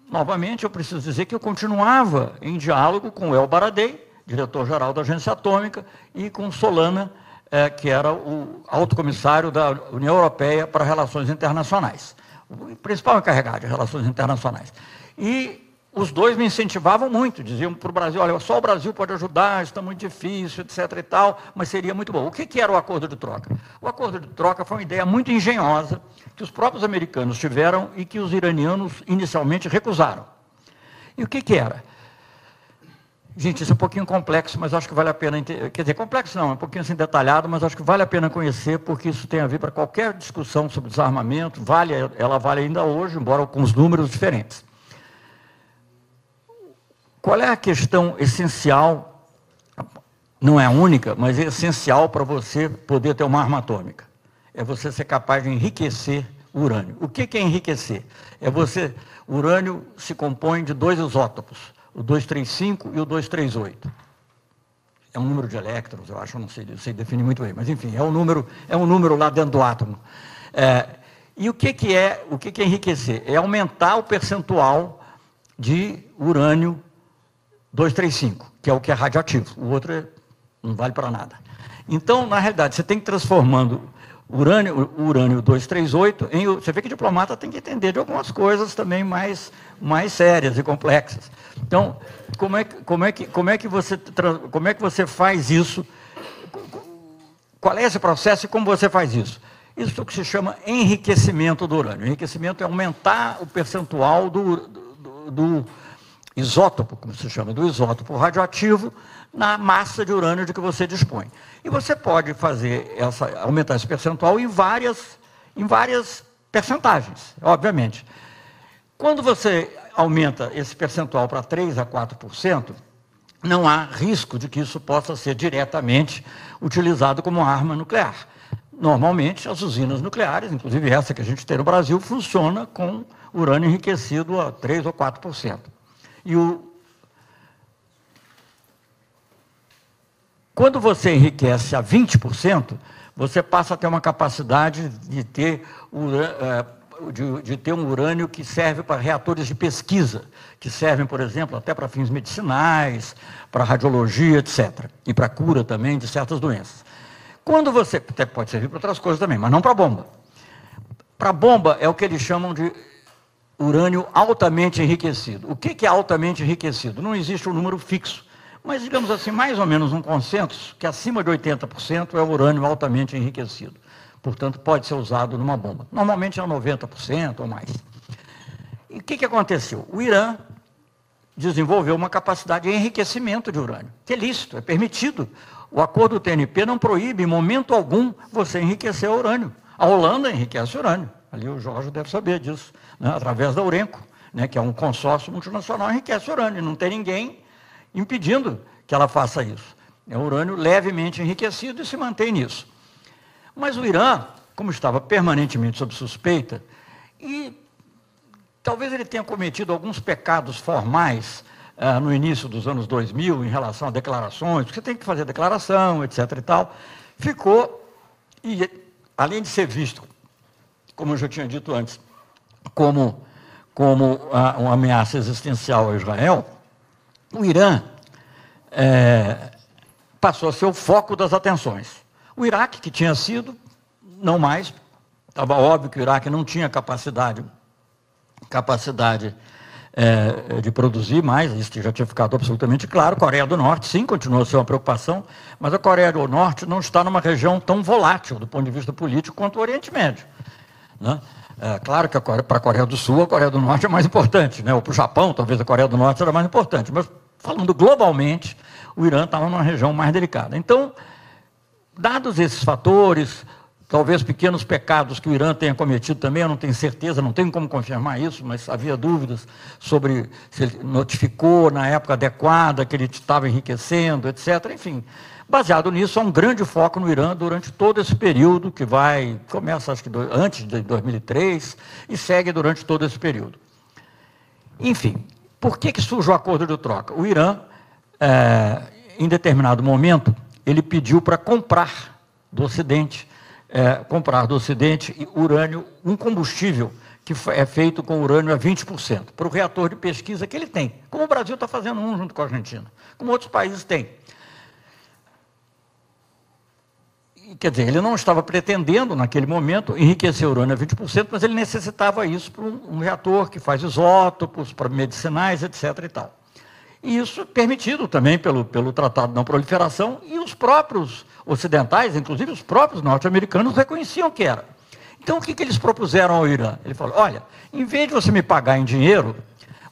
Novamente, eu preciso dizer que eu continuava em diálogo com o El Baradei, diretor-geral da Agência Atômica, e com Solana, é, que era o alto comissário da União Europeia para Relações Internacionais, o principal encarregado de Relações Internacionais. E os dois me incentivavam muito, diziam para o Brasil, olha, só o Brasil pode ajudar, está muito difícil, etc. e tal, mas seria muito bom. O que, que era o acordo de troca? O acordo de troca foi uma ideia muito engenhosa que os próprios americanos tiveram e que os iranianos inicialmente recusaram. E o que, que era? Gente, isso é um pouquinho complexo, mas acho que vale a pena. Quer dizer, complexo não, é um pouquinho assim detalhado, mas acho que vale a pena conhecer, porque isso tem a ver para qualquer discussão sobre desarmamento. Vale, ela vale ainda hoje, embora com os números diferentes. Qual é a questão essencial? Não é a única, mas é essencial para você poder ter uma arma atômica. É você ser capaz de enriquecer o urânio. O que é enriquecer? É você. O urânio se compõe de dois isótopos o 235 e o 238. É um número de elétrons, eu acho, não sei, eu sei definir muito bem, mas enfim, é um número, é um número lá dentro do átomo. É, e o que, que é o que, que é enriquecer? É aumentar o percentual de urânio 235, que é o que é radioativo. O outro é, não vale para nada. Então, na realidade, você tem que transformando urânio, urânio 238 em. Você vê que diplomata tem que entender de algumas coisas também mais, mais sérias e complexas. Então, como é, como é, que, como é, que, você, como é que você faz isso? Qual é esse processo e como você faz isso? Isso é que se chama enriquecimento do urânio. Enriquecimento é aumentar o percentual do, do, do isótopo, como se chama, do isótopo radioativo na massa de urânio de que você dispõe. E você pode fazer essa, aumentar esse percentual em várias, em várias percentagens, obviamente. Quando você aumenta esse percentual para 3 a 4%, não há risco de que isso possa ser diretamente utilizado como arma nuclear. Normalmente, as usinas nucleares, inclusive essa que a gente tem no Brasil, funciona com urânio enriquecido a 3 ou 4%. E o... Quando você enriquece a 20%, você passa a ter uma capacidade de ter eh, de, ter um urânio que serve para reatores de pesquisa, que servem, por exemplo, até para fins medicinais, para radiologia, etc. E para cura também de certas doenças. Quando você. Até pode servir para outras coisas também, mas não para bomba. Para bomba é o que eles chamam de urânio altamente enriquecido. O que é altamente enriquecido? Não existe um número fixo. Mas, digamos assim, mais ou menos um consenso que acima de 80% é o urânio altamente enriquecido portanto, pode ser usado numa bomba. Normalmente é 90% ou mais. E o que, que aconteceu? O Irã desenvolveu uma capacidade de enriquecimento de urânio, que é lícito, é permitido. O acordo do TNP não proíbe, em momento algum, você enriquecer o urânio. A Holanda enriquece urânio. Ali o Jorge deve saber disso, né? através da Urenco, né? que é um consórcio multinacional, enriquece urânio. Não tem ninguém impedindo que ela faça isso. É urânio levemente enriquecido e se mantém nisso. Mas o Irã, como estava permanentemente sob suspeita, e talvez ele tenha cometido alguns pecados formais ah, no início dos anos 2000 em relação a declarações, porque você tem que fazer declaração, etc. e tal, ficou, e além de ser visto, como eu já tinha dito antes, como, como ah, uma ameaça existencial a Israel, o Irã é, passou a ser o foco das atenções. O Iraque, que tinha sido, não mais, estava óbvio que o Iraque não tinha capacidade, capacidade é, de produzir mais, isso já tinha ficado absolutamente claro. Coreia do Norte, sim, continua a ser uma preocupação, mas a Coreia do Norte não está numa região tão volátil do ponto de vista político quanto o Oriente Médio. Né? É, claro que para a Coreia do Sul, a Coreia do Norte é mais importante, né? ou para o Japão, talvez a Coreia do Norte era mais importante, mas falando globalmente, o Irã estava numa região mais delicada. Então, Dados esses fatores, talvez pequenos pecados que o Irã tenha cometido também, eu não tenho certeza, não tenho como confirmar isso, mas havia dúvidas sobre se ele notificou na época adequada que ele estava enriquecendo, etc. Enfim, baseado nisso, há um grande foco no Irã durante todo esse período que vai, começa acho que do, antes de 2003 e segue durante todo esse período. Enfim, por que, que surge o acordo de troca? O Irã, é, em determinado momento, ele pediu para comprar do Ocidente, é, comprar do Ocidente urânio, um combustível que é feito com urânio a 20%, para o reator de pesquisa que ele tem, como o Brasil está fazendo um junto com a Argentina, como outros países têm. Quer dizer, ele não estava pretendendo, naquele momento, enriquecer urânio a 20%, mas ele necessitava isso para um, um reator que faz isótopos, para medicinais, etc. e tal. E isso é permitido também pelo, pelo Tratado de Não Proliferação, e os próprios ocidentais, inclusive os próprios norte-americanos, reconheciam que era. Então, o que, que eles propuseram ao Irã? Ele falou: olha, em vez de você me pagar em dinheiro,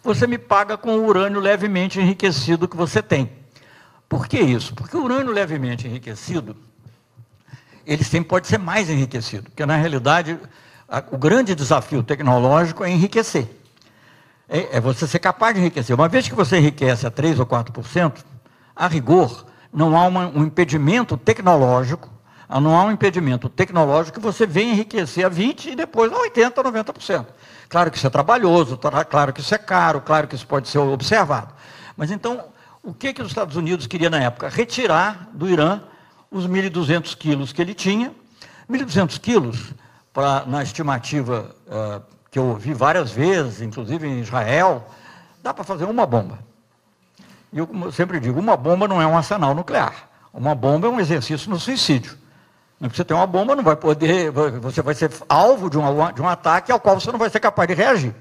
você me paga com o urânio levemente enriquecido que você tem. Por que isso? Porque o urânio levemente enriquecido, ele sempre pode ser mais enriquecido, porque na realidade a, o grande desafio tecnológico é enriquecer. É, é, você ser capaz de enriquecer. Uma vez que você enriquece a 3 ou 4%, a rigor, não há uma, um impedimento tecnológico, não há um impedimento tecnológico que você venha enriquecer a 20% e depois a 80% ou 90%. Claro que isso é trabalhoso, claro que isso é caro, claro que isso pode ser observado. Mas então, o que, que os Estados Unidos queria na época? Retirar do Irã os 1.200 quilos que ele tinha. 1.200 quilos, pra, na estimativa uh, que eu ouvi várias vezes, inclusive em Israel, dá para fazer uma bomba. E eu, sempre digo, uma bomba não é um arsenal nuclear. Uma bomba é um exercício no suicídio. Você tem uma bomba, não vai poder, você vai ser alvo de um, de um ataque ao qual você não vai ser capaz de reagir.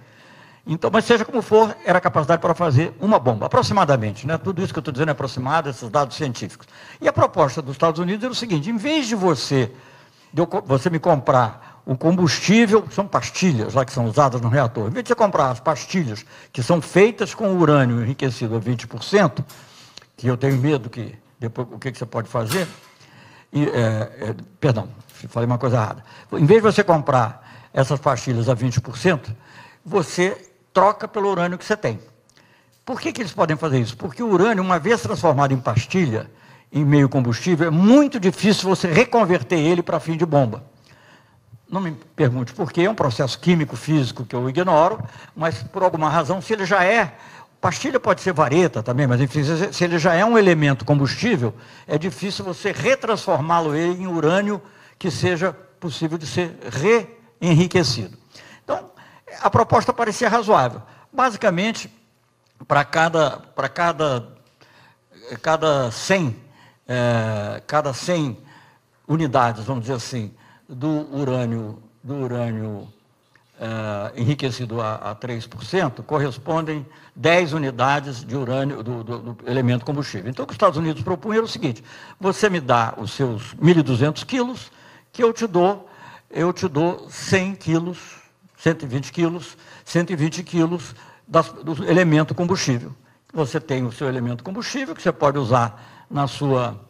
Então, mas seja como for, era a capacidade para fazer uma bomba, aproximadamente. Né? Tudo isso que eu estou dizendo é aproximado, esses dados científicos. E a proposta dos Estados Unidos era o seguinte: em vez de você, de você me comprar o combustível, são pastilhas lá que são usadas no reator, em vez de você comprar as pastilhas que são feitas com urânio enriquecido a 20%, que eu tenho medo que depois o que, que você pode fazer, e, é, é, perdão, falei uma coisa errada. Em vez de você comprar essas pastilhas a 20%, você troca pelo urânio que você tem. Por que, que eles podem fazer isso? Porque o urânio, uma vez transformado em pastilha, em meio combustível, é muito difícil você reconverter ele para fim de bomba. Não me pergunte por quê, é um processo químico, físico que eu ignoro, mas por alguma razão, se ele já é Pastilha pode ser vareta também, mas enfim, se ele já é um elemento combustível, é difícil você retransformá-lo em urânio que seja possível de ser reenriquecido. Então, a proposta parecia razoável. Basicamente, para cada, para cada, cada 100, é, cada 100 unidades, vamos dizer assim, do urânio, do urânio uh, enriquecido a, a 3%, correspondem 10 unidades de urânio do, do, do, elemento combustível. Então, o que os Estados Unidos propunham era o seguinte: você me dá os seus 1.200 quilos, que eu te dou, eu te dou 100 quilos, 120 quilos, 120 quilos das, do elemento combustível. Você tem o seu elemento combustível, que você pode usar na sua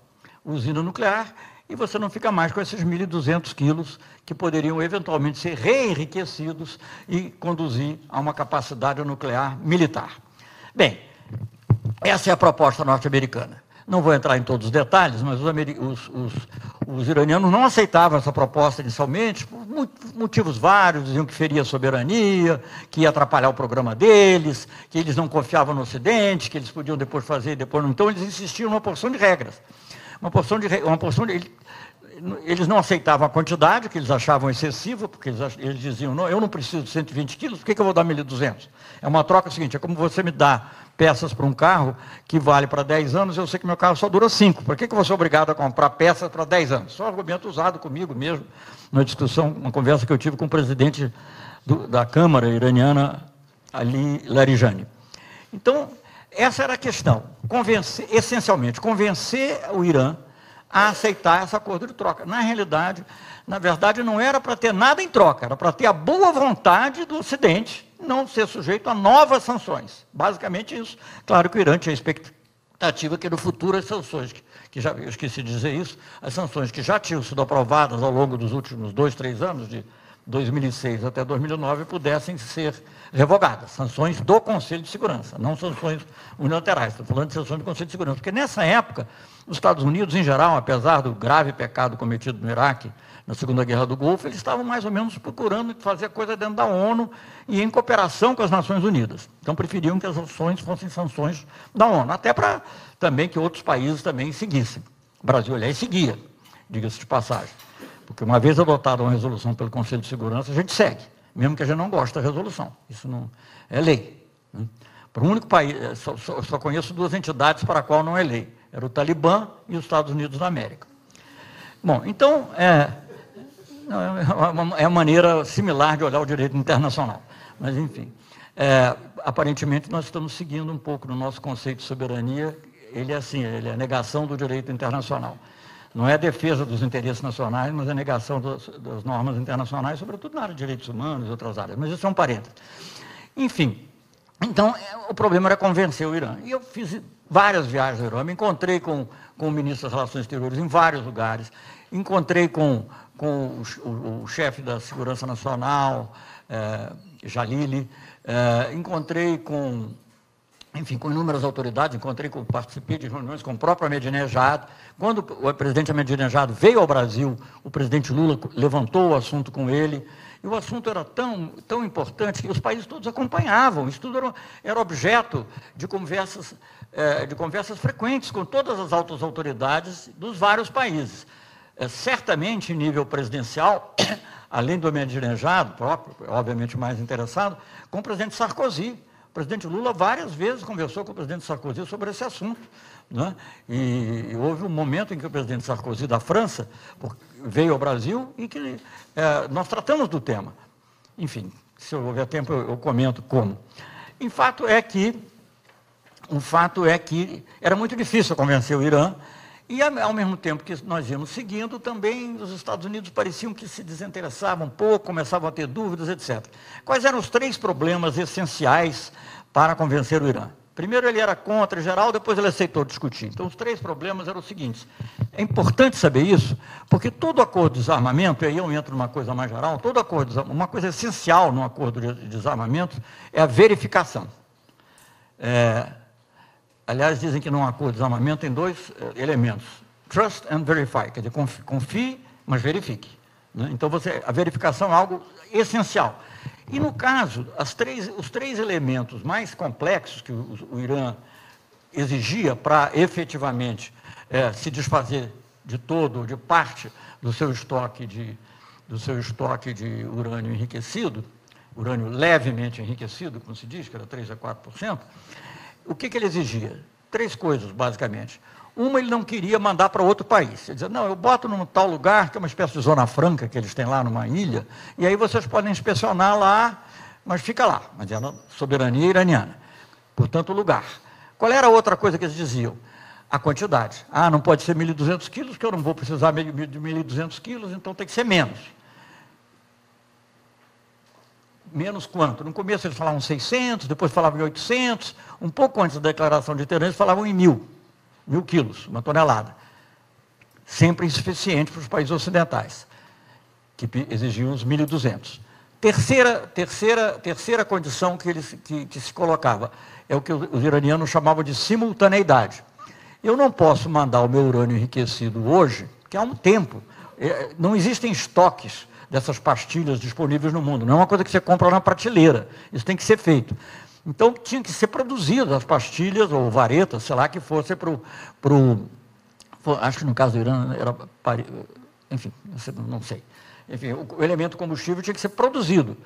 usina nuclear, e você não fica mais com esses 1.200 quilos que poderiam eventualmente ser reenriquecidos e conduzir a uma capacidade nuclear militar. Bem, essa é a proposta norte-americana. Não vou entrar em todos os detalhes, mas os, os, os, os, iranianos não aceitavam essa proposta inicialmente, por motivos vários, diziam que feria a soberania, que ia atrapalhar o programa deles, que eles não confiavam no Ocidente, que eles podiam depois fazer, depois não. Então, eles insistiam numa porção de regras uma porção de. Uma porção de eles não aceitavam a quantidade, que eles achavam excessiva, porque eles, eles diziam, não, eu não preciso de 120 quilos, por que, que eu vou dar 1.200? É uma troca seguinte, é como você me dá peças para um carro que vale para 10 anos, eu sei que meu carro só dura 5. Por que, que vou ser obrigado a comprar peças para 10 anos? Só argumento usado comigo mesmo, numa discussão, uma conversa que eu tive com o presidente do, da Câmara iraniana, Ali Larijani. Então, essa era a questão. Convencer, essencialmente, convencer o Irã a aceitar esse acordo de troca. Na realidade, na verdade, não era para ter nada em troca, era para ter a boa vontade do Ocidente não ser sujeito a novas sanções. Basicamente isso. Claro que o Irã tinha expectativa que no futuro as sanções, que, que já, eu esqueci de dizer isso, as sanções que já tinham sido aprovadas ao longo dos últimos dois, três anos, de 2006 até 2009 pudessem ser revogadas. Sanções do Conselho de Segurança, não sanções unilaterais. Estou falando de sanções do Conselho de Segurança. Porque nessa época, os Estados Unidos, em geral, apesar do grave pecado cometido no Iraque, na Segunda Guerra do Golfo, eles estavam mais ou menos procurando fazer coisa dentro da ONU e em cooperação com as Nações Unidas. Então preferiam que as sanções fossem sanções da ONU, até para também que outros países também seguissem. O Brasil, aliás, seguia, diga-se de passagem. Porque uma vez adotada uma resolução pelo Conselho de Segurança, a gente segue, mesmo que a gente não goste da resolução. Isso não é lei. Né? Para o único país, eh, só, só, só, conheço duas entidades para a qual não é lei. Era o Talibã e os Estados Unidos da América. Bom, então, é, é uma maneira similar de olhar o direito internacional. Mas, enfim, é, aparentemente nós estamos seguindo um pouco no nosso conceito de soberania. Ele é assim, ele é a negação do direito internacional. Não é a defesa dos interesses nacionais, mas a negação das, das normas internacionais, sobretudo na área de direitos humanos e outras áreas. Mas isso é um parênteses. Enfim, Então, é, o problema era convencer o Irã. E eu fiz várias viagens Irã, me encontrei com, com o ministro das Relações Exteriores em vários lugares, encontrei com, com o, o, o chefe da Segurança Nacional, é, Jalili, é, encontrei com, enfim, com inúmeras autoridades, encontrei com, participei de reuniões com o próprio Ahmadinejad. Quando o presidente Ahmadinejad veio ao Brasil, o presidente Lula levantou o assunto com ele, e o assunto era tão, tão importante que os países todos acompanhavam. Isso tudo era, era objeto de conversas, é, de conversas frequentes com todas as altas autoridades dos vários países. É, certamente, em nível presidencial, além do Ahmadinejad, próprio, obviamente mais interessado, com o presidente Sarkozy. O presidente Lula várias vezes conversou com o presidente Sarkozy sobre esse assunto. Né? E, e, houve um momento em que o presidente Sarkozy da França veio ao Brasil e que é, nós tratamos do tema. Enfim, se houver tempo eu, eu comento como. Em fato é que, um fato é que era muito difícil convencer o Irã e, ao mesmo tempo que nós íamos seguindo, também os Estados Unidos pareciam que se desinteressavam um pouco, começavam a ter dúvidas, etc. Quais eram os três problemas essenciais para convencer o Irã? Primeiro ele era contra geral, depois ele aceitou discutir. Então os três problemas eram os seguintes. É importante saber isso, porque todo acordo de desarmamento, e aí eu entro numa coisa mais geral, todo acordo, uma coisa essencial no acordo de desarmamento é a verificação. É, Aliás, dizem que num acordo de desarmamento tem dois eh, elementos: trust and verify, quer dizer, confie, confie mas verifique. Né? Então, você, a verificação é algo essencial. E no caso, três, os três elementos mais complexos que o, o Irã exigia para efetivamente é, se desfazer de todo, de parte do seu estoque de, do seu estoque de urânio enriquecido, urânio levemente enriquecido, como se diz, que era 3 a 4%, o que, que ele exigia? Três coisas, basicamente. Uma, ele não queria mandar para outro país. Ele dizia, não, eu boto num tal lugar, que é uma espécie de zona franca que eles têm lá numa ilha, e aí vocês podem inspecionar lá, mas fica lá. Mas é soberania iraniana. Portanto, lugar. Qual era a outra coisa que eles diziam? A quantidade. Ah, não pode ser 1.200 quilos, que eu não vou precisar de 1.200 quilos, então tem que ser menos. Menos quanto? No começo eles falavam 600, depois falavam em 800, um pouco antes da declaração de interesse falavam em mil, mil quilos, uma tonelada. Sempre insuficiente para os países ocidentais, que exigiam uns 1.200. Terceira, terceira, terceira condição que, eles, que, que se colocava é o que os iranianos chamavam de simultaneidade. Eu não posso mandar o meu urânio enriquecido hoje, que há um tempo, é, não existem estoques dessas pastilhas disponíveis no mundo. Não é uma coisa que você compra na prateleira. Isso tem que ser feito. Então, tinha que ser produzidas as pastilhas ou varetas, sei lá, que fosse para o. Acho que no caso do Irã era. Enfim, não sei. Enfim, o elemento combustível tinha que ser produzido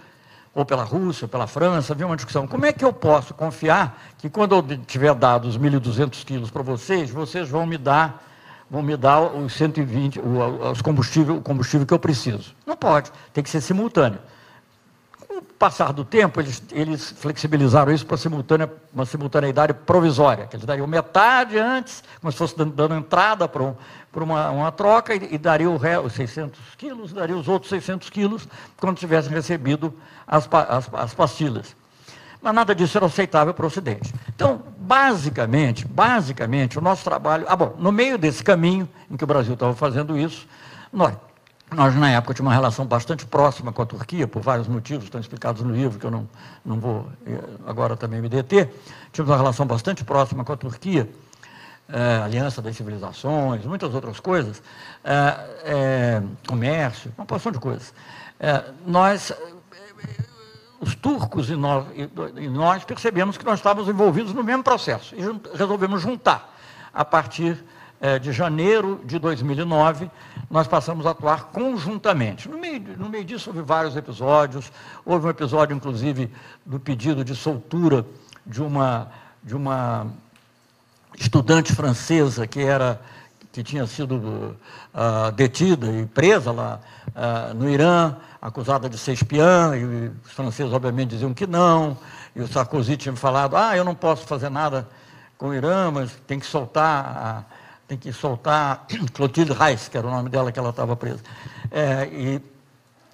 ou pela Rússia, ou pela França, havia uma discussão. Como é que eu posso confiar que quando eu tiver dado os 1.200 quilos para vocês, vocês vão me dar vão me dar os 120, os combustível, o combustível que eu preciso. Não pode, tem que ser simultâneo. Com o passar do tempo, eles, eles flexibilizaram isso para simultânea, uma simultaneidade provisória, que eles dariam metade antes, como se fosse dando, dando entrada para, um, para uma, uma, troca, e, e daria ré, os 600 quilos, daria os outros 600 quilos quando tivessem recebido as, as, as pastilhas mas nada disso era aceitável para o Ocidente. Então, basicamente, basicamente, o nosso trabalho. Ah, bom, no meio desse caminho em que o Brasil estava fazendo isso, nós, nós na época tínhamos uma relação bastante próxima com a Turquia, por vários motivos, estão explicados no livro, que eu não, não vou eh, agora também me deter. Tínhamos uma relação bastante próxima com a Turquia, é, Aliança das Civilizações, muitas outras coisas, é, é, comércio, uma porção de coisas. nós os turcos e nós, e nós, percebemos que nós estávamos envolvidos no mesmo processo e resolvemos juntar. A partir de janeiro de 2009, nós passamos a atuar conjuntamente. No meio, no meio disso, houve vários episódios. Houve um episódio, inclusive, do pedido de soltura de uma, de uma estudante francesa que era que tinha sido uh, detida e presa lá uh, no Irã acusada de ser espiã, e os franceses obviamente diziam que não, e o Sarkozy tinha falado, ah, eu não posso fazer nada com o Irã, mas tem que soltar, a, tem que soltar Clotilde Reis, que era o nome dela que ela estava presa. É, e,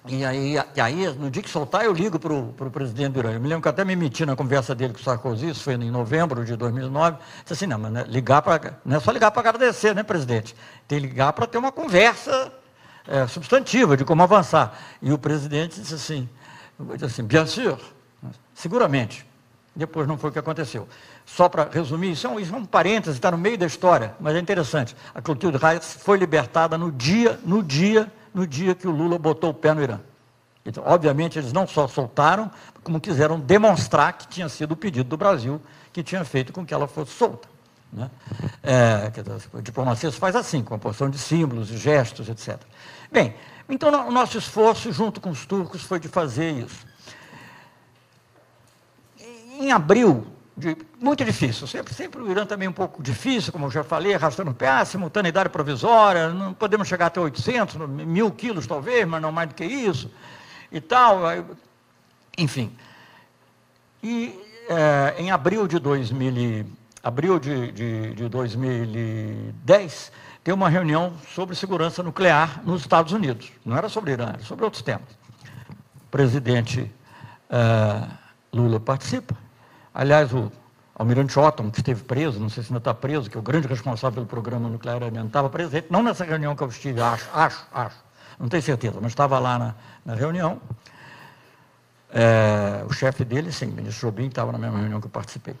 E aí, e aí, no dia que soltar, eu ligo para o presidente do Irã. Eu me lembro que até me meti na conversa dele com o Sarkozy, isso foi em novembro de 2009. Disse assim, não, mas né, ligar para, não é só ligar para agradecer, né, presidente? Tem que ligar para ter uma conversa é, substantiva de como avançar. E o presidente disse assim, disse assim, bien sûr, seguramente. Depois não foi o que aconteceu. Só para resumir, isso é, um, isso é um parêntese, está no meio da história, mas é interessante. A Clotilde Reis foi libertada no dia, no dia no dia que o Lula botou o pé no Irã. Então, obviamente, eles não só soltaram, como quiseram demonstrar que tinha sido o pedido do Brasil que tinha feito com que ela fosse solta. Né? É, a diplomacia se faz assim, com a porção de símbolos, gestos, etc. Bem, então o nosso esforço junto com os turcos foi de fazer isso. Em abril de, muito difícil. Sempre, sempre o Irã também um pouco difícil, como eu já falei, arrastando o pé, ah, simultaneidade provisória, não podemos chegar até 800, mil quilos talvez, mas não mais do que isso, e tal. Enfim. E é, em abril de, 2000, abril de, de, de 2010, tem uma reunião sobre segurança nuclear nos Estados Unidos. Não era sobre Irã, era sobre outros temas. O presidente é, Lula participa, Aliás, o Almirante Otton, que esteve preso, não sei se ainda está preso, que é o grande responsável pelo programa nuclear iraniano, estava presente, não nessa reunião que eu estive, acho, acho, acho, não tenho certeza, mas estava lá na, na reunião. É, o chefe dele, sim, o ministro Jobim, estava na mesma reunião que eu participei.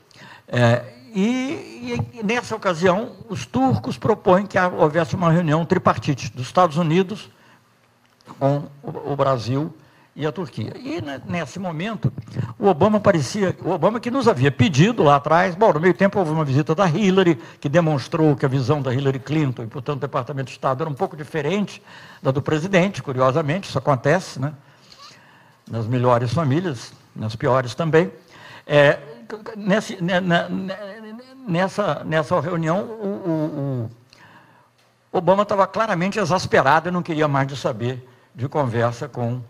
É, e, e, nessa ocasião, os turcos propõem que houvesse uma reunião tripartite dos Estados Unidos com o, o Brasil e a Turquia. E né, nesse momento, o Obama parecia, o Obama que nos havia pedido lá atrás, bom, no meio tempo houve uma visita da Hillary, que demonstrou que a visão da Hillary Clinton e, portanto, do Departamento de Estado era um pouco diferente da do presidente, curiosamente, isso acontece, né? Nas melhores famílias, nas piores também. É, nesse, né, né, nessa, nessa reunião, o, o, o Obama estava claramente exasperado e não queria mais de saber de conversa com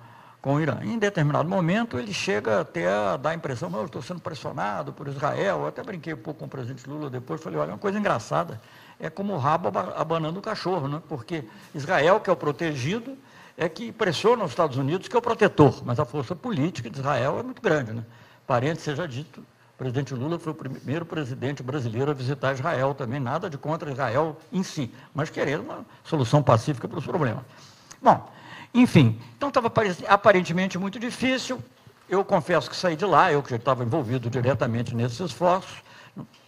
com o Irã. Em determinado momento, ele chega até a dar a impressão, eu estou sendo pressionado por Israel. Eu até brinquei um pouco com o presidente Lula depois, falei, olha, uma coisa engraçada, é como o rabo abanando o cachorro, né? porque Israel, que é o protegido, é que pressiona os Estados Unidos, que é o protetor, mas a força política de Israel é muito grande. Né? Parente seja dito, o presidente Lula foi o primeiro presidente brasileiro a visitar Israel também, nada de contra Israel em si, mas querendo uma solução pacífica para os problemas. Bom, enfim, então estava aparentemente muito difícil. Eu confesso que saí de lá, eu que estava envolvido diretamente nesses esforços.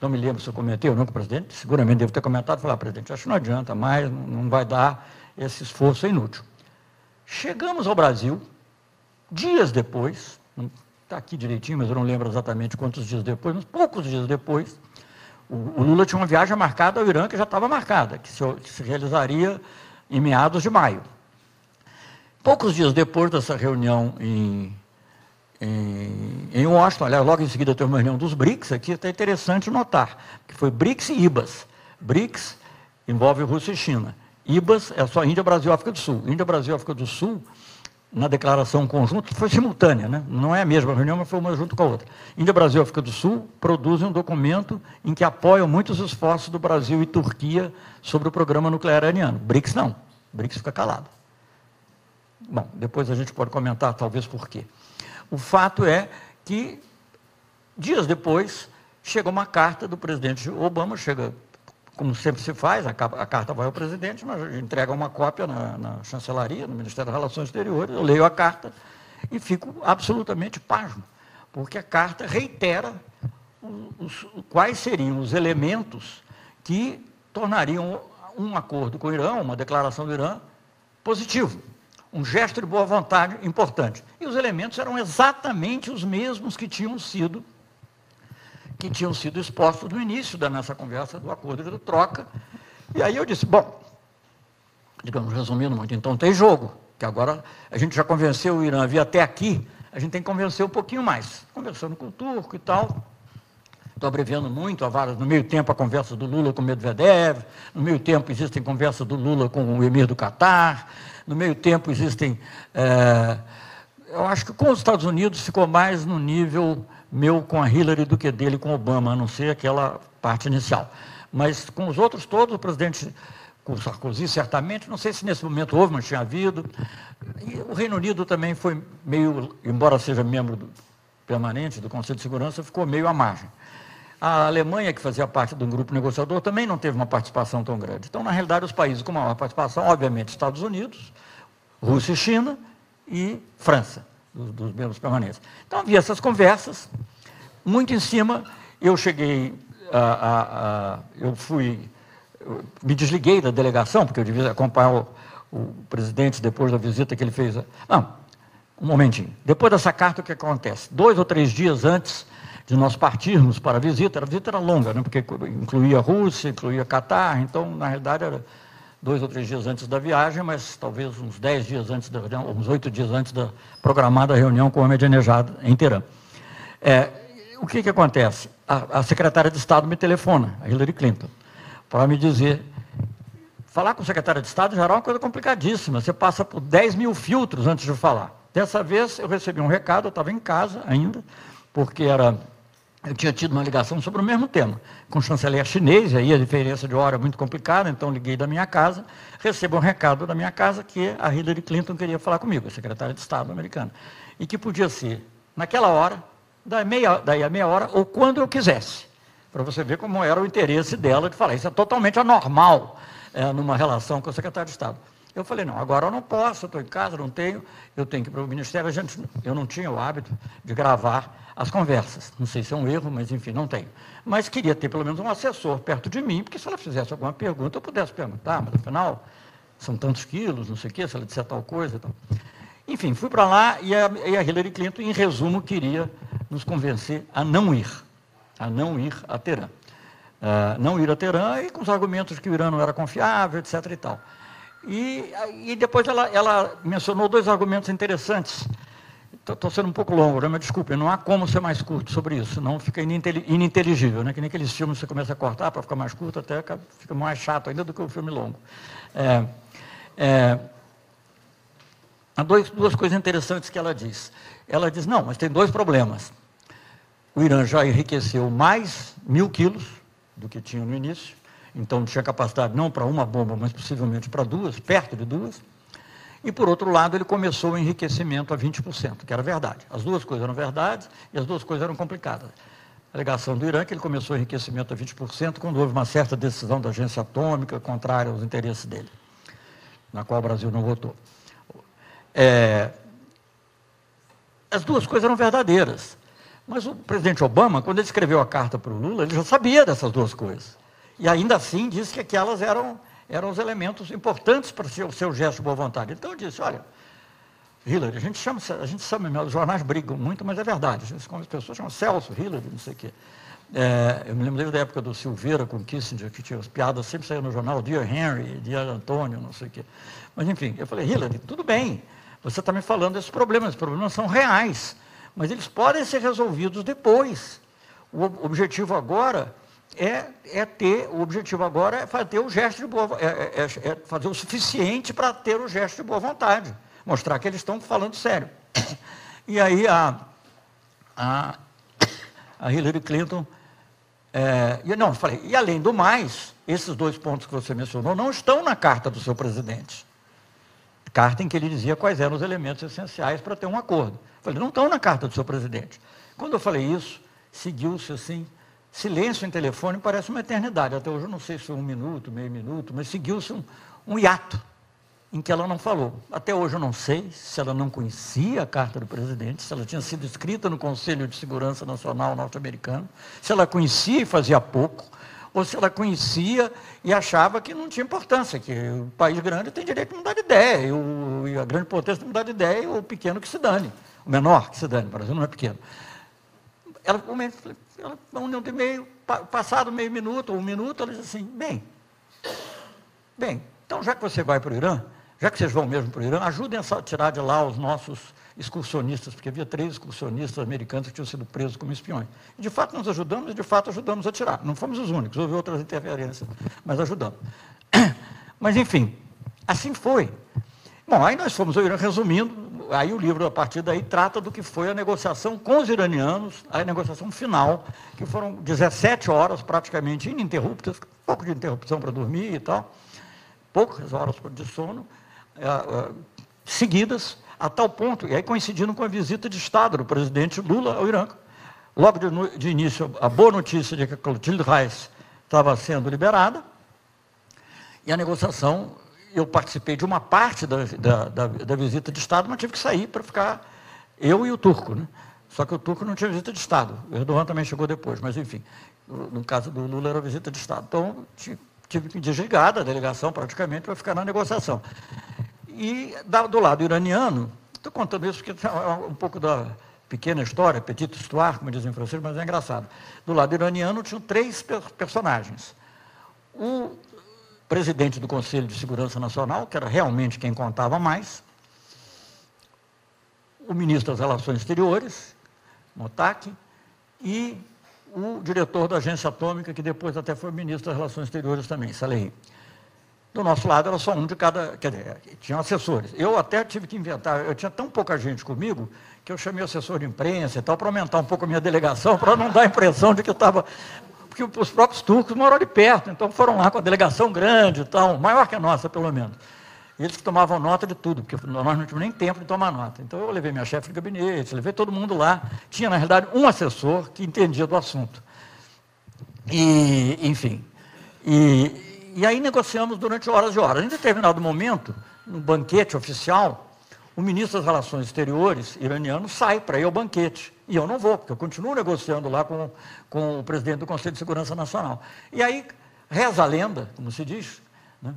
Não me lembro se eu comentei ou não com o presidente, seguramente devo ter comentado, falar, ah, presidente, acho que não adianta mais, não vai dar, esse esforço é inútil. Chegamos ao Brasil, dias depois, está aqui direitinho, mas eu não lembro exatamente quantos dias depois, mas poucos dias depois, o, Lula tinha uma viagem marcada ao Irã que já estava marcada, que se, que se realizaria em meados de maio. Poucos dias depois dessa reunião em, em, em Washington, aliás, logo em seguida tem uma reunião dos BRICS, aqui é interessante notar, que foi BRICS e IBAS. BRICS envolve Rússia e China. IBAS é só Índia, Brasil e África do Sul. Índia, Brasil e África do Sul, na declaração conjunta, foi simultânea, né? não é a mesma reunião, mas foi uma junto com a outra. Índia, Brasil e África do Sul produzem um documento em que apoiam muitos esforços do Brasil e Turquia sobre o programa nuclear iraniano. BRICS não. BRICS fica calado. Bom, depois a gente pode comentar talvez por quê. O fato é que, dias depois, chega uma carta do presidente Obama, chega, como sempre se faz, a, a carta vai ao presidente, mas entrega uma cópia na, na, chancelaria, no Ministério das Relações Exteriores, eu leio a carta e fico absolutamente pasmo, porque a carta reitera os, quais seriam os elementos que tornariam um acordo com o Irã, uma declaração do Irã, positivo um gesto de boa vontade importante. E os elementos eram exatamente os mesmos que tinham sido que tinham sido expostos no início da nossa conversa do acordo de troca. E aí eu disse, bom, digamos, resumindo muito, então tem jogo, que agora a gente já convenceu o Irã a vir até aqui, a gente tem que convencer um pouquinho mais. Conversando com o turco e tal, estou abreviando muito, no meio tempo a conversa do Lula com o Medvedev, no meio tempo existem conversas do Lula com o emir do Catar, no meio tempo existem. É, eu acho que com os Estados Unidos ficou mais no nível meu com a Hillary do que dele com Obama, a não ser aquela parte inicial. Mas com os outros todos, o presidente com Sarkozy, certamente. Não sei se nesse momento houve, mas tinha havido. E o Reino Unido também foi meio, embora seja membro do, permanente do Conselho de Segurança, ficou meio à margem. A Alemanha, que fazia parte de um grupo negociador, também não teve uma participação tão grande. Então, na realidade, os países com maior participação, obviamente, Estados Unidos, Rússia e China e França, dos, dos membros permanentes. Então, havia essas conversas, muito em cima. Eu cheguei, a, a, a, eu fui, eu me desliguei da delegação, porque eu devia acompanhar o, o presidente depois da visita que ele fez. Não, um momentinho. Depois dessa carta, o que acontece? Dois ou três dias antes de nós partirmos para a visita, a visita era longa, né, porque incluía a Rússia, incluía Catar, então, na realidade, era dois ou três dias antes da viagem, mas talvez uns dez dias antes da reunião, uns oito dias antes da programada reunião com o Ahmadinejad em Teherã. É, o que, que acontece? A, a secretária de Estado me telefona, a Hillary Clinton, para me dizer falar com o secretário de Estado já era uma coisa complicadíssima. Você passa por 10 mil filtros antes de falar. Dessa vez eu recebi um recado, eu estava em casa ainda, porque era eu tinha tido uma ligação sobre o mesmo tema, com o chanceler chinês, aí a diferença de hora é muito complicada, então liguei da minha casa, recebo um recado da minha casa que a Hillary Clinton queria falar comigo, a secretária de Estado americana, e que podia ser naquela hora, daí, meia, daí a meia hora, ou quando eu quisesse, para você ver como era o interesse dela de falar. Isso é totalmente anormal é, numa relação com o secretário de Estado. Eu falei, não, agora eu não posso, estou em casa, não tenho, eu tenho que ir para o Ministério. A gente, eu não tinha o hábito de gravar as conversas. Não sei se é um erro, mas enfim, não tenho. Mas queria ter pelo menos um assessor perto de mim, porque se ela fizesse alguma pergunta, eu pudesse perguntar, mas afinal, são tantos quilos, não sei o quê, se ela disser tal coisa. Tal. Enfim, fui para lá e a, e a Hillary Clinton, em resumo, queria nos convencer a não ir, a não ir a Teherã. Uh, não ir a Teherã e com os argumentos que o Irã não era confiável, etc. e tal. E, e depois ela, ela mencionou dois argumentos interessantes. Estou sendo um pouco longo, né? mas desculpe, não há como ser mais curto sobre isso, senão fica ininteligível, né? que nem aqueles filmes que você começa a cortar para ficar mais curto, até fica mais chato ainda do que o filme longo. É, é, há dois, duas coisas interessantes que ela diz. Ela diz, não, mas tem dois problemas. O Irã já enriqueceu mais mil quilos do que tinha no início, então tinha capacidade não para uma bomba, mas possivelmente para duas, perto de duas. E, por outro lado, ele começou o enriquecimento a 20%, que era verdade. As duas coisas eram verdades e as duas coisas eram complicadas. A alegação do Irã que ele começou o enriquecimento a 20% quando houve uma certa decisão da agência atômica contrária aos interesses dele, na qual o Brasil não votou. É, as duas coisas eram verdadeiras. Mas o presidente Obama, quando ele escreveu a carta para o Lula, ele já sabia dessas duas coisas. E ainda assim disse que aquelas eram, eram os elementos importantes para o seu, gesto de boa vontade. Então eu disse, olha, Hillary, a gente chama, a gente chama, os jornais brigam muito, mas é verdade. As pessoas chamam Celso, Hillary, não sei o quê. É, eu me lembro desde a época do Silveira com Kissinger, que tinha as piadas, sempre saíam no jornal, Dear Henry, Dear Antônio, não sei o quê. Mas enfim, eu falei, Hillary, tudo bem, você está me falando desses problemas, os problemas são reais, mas eles podem ser resolvidos depois. O objetivo agora é, é ter, o objetivo agora é fazer o gesto de boa é, é, é, é fazer o suficiente para ter o gesto de boa vontade, mostrar que eles estão falando sério. E aí a, a, a Hillary Clinton, é, e, não, falei, e além do mais, esses dois pontos que você mencionou não estão na carta do seu presidente. Carta em que ele dizia quais eram os elementos essenciais para ter um acordo. Falei, não estão na carta do seu presidente. Quando eu falei isso, seguiu-se assim Silêncio em telefone parece uma eternidade. Até hoje eu não sei se foi um minuto, meio minuto, mas seguiu-se um, um hiato em que ela não falou. Até hoje eu não sei se ela não conhecia a carta do presidente, se ela tinha sido escrita no Conselho de Segurança Nacional norte-americano, se ela conhecia e fazia pouco, ou se ela conhecia e achava que não tinha importância, que o país grande tem direito de mudar de ideia, e, o, e a grande potência tem mudar de ideia, e o pequeno que se dane, o menor que se dane, o Brasil não é pequeno. Ela, ela, um meio, passado meio minuto, um minuto, ela diz assim, bem, bem, então já que você vai para o Irã, já que vocês vão mesmo para o Irã, ajudem a tirar de lá os nossos excursionistas, porque havia três excursionistas americanos que tinham sido presos como espiões. E de fato nós ajudamos, e de fato ajudamos a tirar. Não fomos os únicos, houve outras interferências, mas ajudamos. Mas enfim, assim foi. Bom, aí nós fomos ao Irã, resumindo, aí o livro, a partir daí, trata do que foi a negociação com os iranianos, a negociação final, que foram 17 horas praticamente ininterruptas, pouco de interrupção para dormir e tal, poucas horas de sono, é, é, seguidas, a tal ponto, e aí coincidindo com a visita de Estado do presidente Lula ao Irã. Logo de, de início, a boa notícia de que a Clotilde Reis estava sendo liberada, e a negociação, eu participei de uma parte da, da, da, da visita de Estado, mas tive que sair para ficar eu e o turco. Né? Só que o turco não tinha visita de Estado. O Erdogan também chegou depois, mas enfim, no caso do Lula era visita de Estado. Então, tive que desligar da delegação praticamente para ficar na negociação. E do lado iraniano, estou contando isso porque é um pouco da pequena história, petite histoire, como dizem em francês, mas é engraçado. Do lado iraniano tinham três personagens. O presidente do Conselho de Segurança Nacional, que era realmente quem contava mais, o ministro das Relações Exteriores, Motak, e o diretor da agência atômica, que depois até foi ministro das Relações Exteriores também, Salehi. Do nosso lado era só um de cada, quer dizer, tinham assessores. Eu até tive que inventar, eu tinha tão pouca gente comigo, que eu chamei o assessor de imprensa e tal, para aumentar um pouco a minha delegação, para não dar a impressão de que estava porque os próprios turcos moram ali perto, então foram lá com a delegação grande e tal, maior que a nossa, pelo menos. Eles tomavam nota de tudo, porque nós não tínhamos nem tempo de tomar nota. Então eu levei minha chefe de gabinete, levei todo mundo lá. Tinha, na realidade, um assessor que entendia do assunto. E, enfim. E, e aí negociamos durante horas e horas. Em determinado momento, no banquete oficial, o ministro das Relações Exteriores iraniano sai para ir ao banquete. E eu não vou, porque eu continuo negociando lá com, com o presidente do Conselho de Segurança Nacional. E aí reza a lenda, como se diz, né?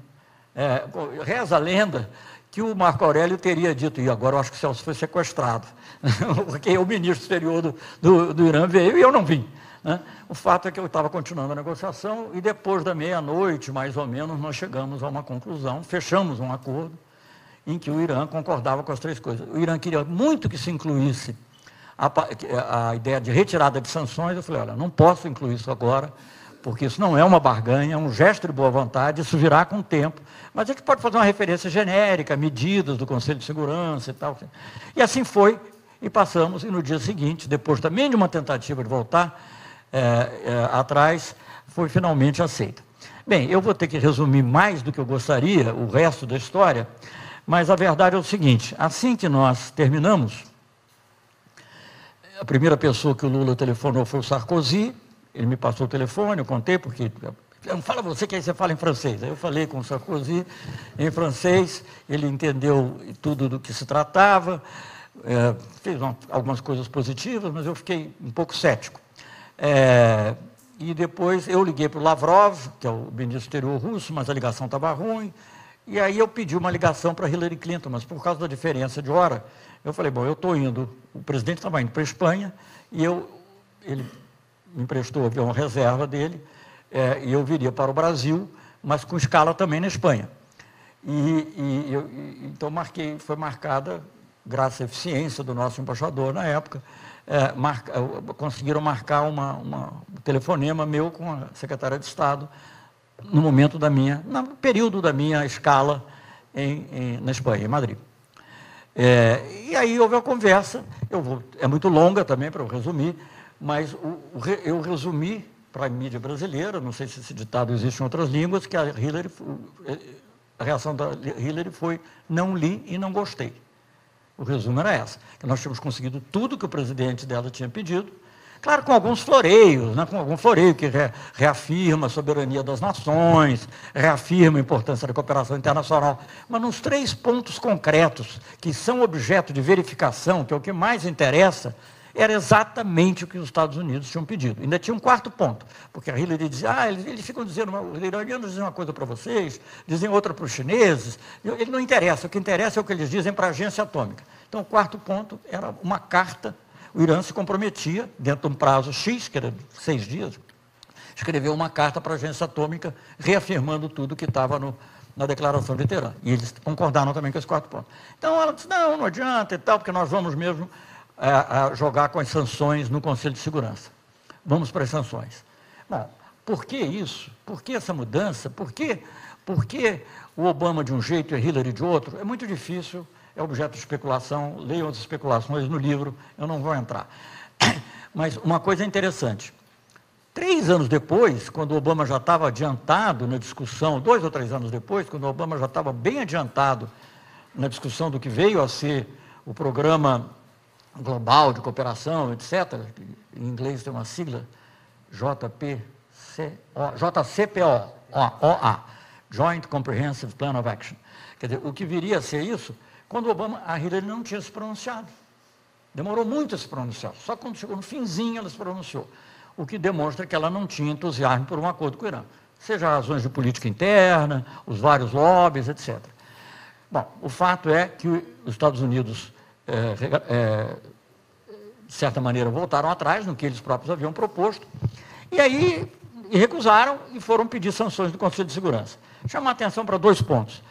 é, reza a lenda que o Marco Aurélio teria dito, e agora eu acho que o Celso foi sequestrado, porque o ministro exterior do, do, do Irã veio e eu não vim. Né? O fato é que eu estava continuando a negociação e depois da meia-noite, mais ou menos, nós chegamos a uma conclusão, fechamos um acordo em que o Irã concordava com as três coisas. O Irã queria muito que se incluísse a, a ideia de retirada de sanções. Eu falei, olha, não posso incluir isso agora, porque isso não é uma barganha, é um gesto de boa vontade, isso virá com o tempo. Mas a gente pode fazer uma referência genérica, medidas do Conselho de Segurança e tal. E assim foi, e passamos, e no dia seguinte, depois também de uma tentativa de voltar é, é, atrás, foi finalmente aceita. Bem, eu vou ter que resumir mais do que eu gostaria, o resto da história, mas a verdade é o seguinte: assim que nós terminamos, a primeira pessoa que o Lula telefonou foi o Sarkozy. Ele me passou o telefone, eu contei, porque. Fala você que aí você fala em francês. Aí eu falei com o Sarkozy em francês, ele entendeu tudo do que se tratava, é, fez uma, algumas coisas positivas, mas eu fiquei um pouco cético. É, e depois eu liguei para o Lavrov, que é o ministro exterior russo, mas a ligação estava ruim. E aí eu pedi uma ligação para Hillary Clinton, mas por causa da diferença de hora, eu falei, bom, eu estou indo, o presidente estava indo para a Espanha, e eu, ele me emprestou o avião reserva dele, é, e eu viria para o Brasil, mas com escala também na Espanha. E, e eu, e, então marquei, foi marcada, graças à eficiência do nosso embaixador na época, é, conseguiram marcar uma, uma, um telefonema meu com a secretária de Estado, no momento da minha, no período da minha escala em, em, na Espanha, em Madrid. É, e aí houve a conversa, eu vou, é muito longa também para eu resumir, mas o, o, eu resumi para a mídia brasileira, não sei se esse ditado existe em outras línguas, que a Hillary, a reação da Hillary foi não li e não gostei. O resumo era essa, que nós tínhamos conseguido tudo que o presidente dela tinha pedido, Claro, com alguns floreios, né? com algum floreio que re, reafirma a soberania das nações, reafirma a importância da cooperação internacional. Mas nos três pontos concretos, que são objeto de verificação, que é o que mais interessa, era exatamente o que os Estados Unidos tinham pedido. Ainda tinha um quarto ponto, porque a Hillary dizia, ah, eles, eles ficam dizendo, os iranianos dizem uma coisa para vocês, dizem outra para os chineses, ele não interessa, o que interessa é o que eles dizem para a agência atômica. Então, o quarto ponto era uma carta o Irã se comprometia, dentro de um prazo X, que era seis dias, escreveu uma carta para a agência atômica reafirmando tudo que estava na declaração de Teherã. E eles concordaram também com esses quatro pontos. Então ela disse, não, não adianta e tal, porque nós vamos mesmo é, jogar com as sanções no Conselho de Segurança. Vamos para as sanções. Bom, por que isso? Por que essa mudança? Por que, por que o Obama de um jeito e Hillary de outro? É muito difícil é objeto de especulação, leiam as especulações no livro, eu não vou entrar. Mas uma coisa interessante, Três anos depois, quando o Obama já estava adiantado na discussão, dois ou três anos depois, quando o Obama já estava bem adiantado na discussão do que veio a ser o programa global de cooperação, etc., em inglês tem uma sigla, JPCO, JCPO, OA, Joint Comprehensive Plan of Action. Quer dizer, o que viria a ser isso, quando Obama, a Hillary não tinha se pronunciado. Demorou muito a se pronunciar, só quando chegou no finzinho ela se pronunciou o que demonstra que ela não tinha entusiasmo por um acordo com o Irã. Seja razões de política interna, os vários lobbies, etc. Bom, o fato é que os Estados Unidos, é, é, de certa maneira, voltaram atrás no que eles próprios haviam proposto, e aí e recusaram e foram pedir sanções do Conselho de Segurança. Chamar atenção para dois pontos.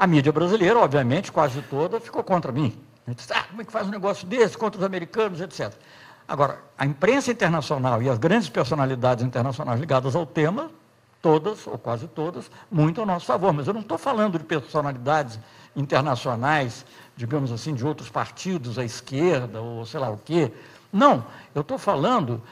A mídia brasileira, obviamente, quase toda, ficou contra mim. Disse, ah, como é que faz um negócio desse contra os americanos, etc. Agora, a imprensa internacional e as grandes personalidades internacionais ligadas ao tema, todas, ou quase todas, muito ao nosso favor. Mas eu não estou falando de personalidades internacionais, digamos assim, de outros partidos à esquerda, ou sei lá o quê. Não, eu estou falando do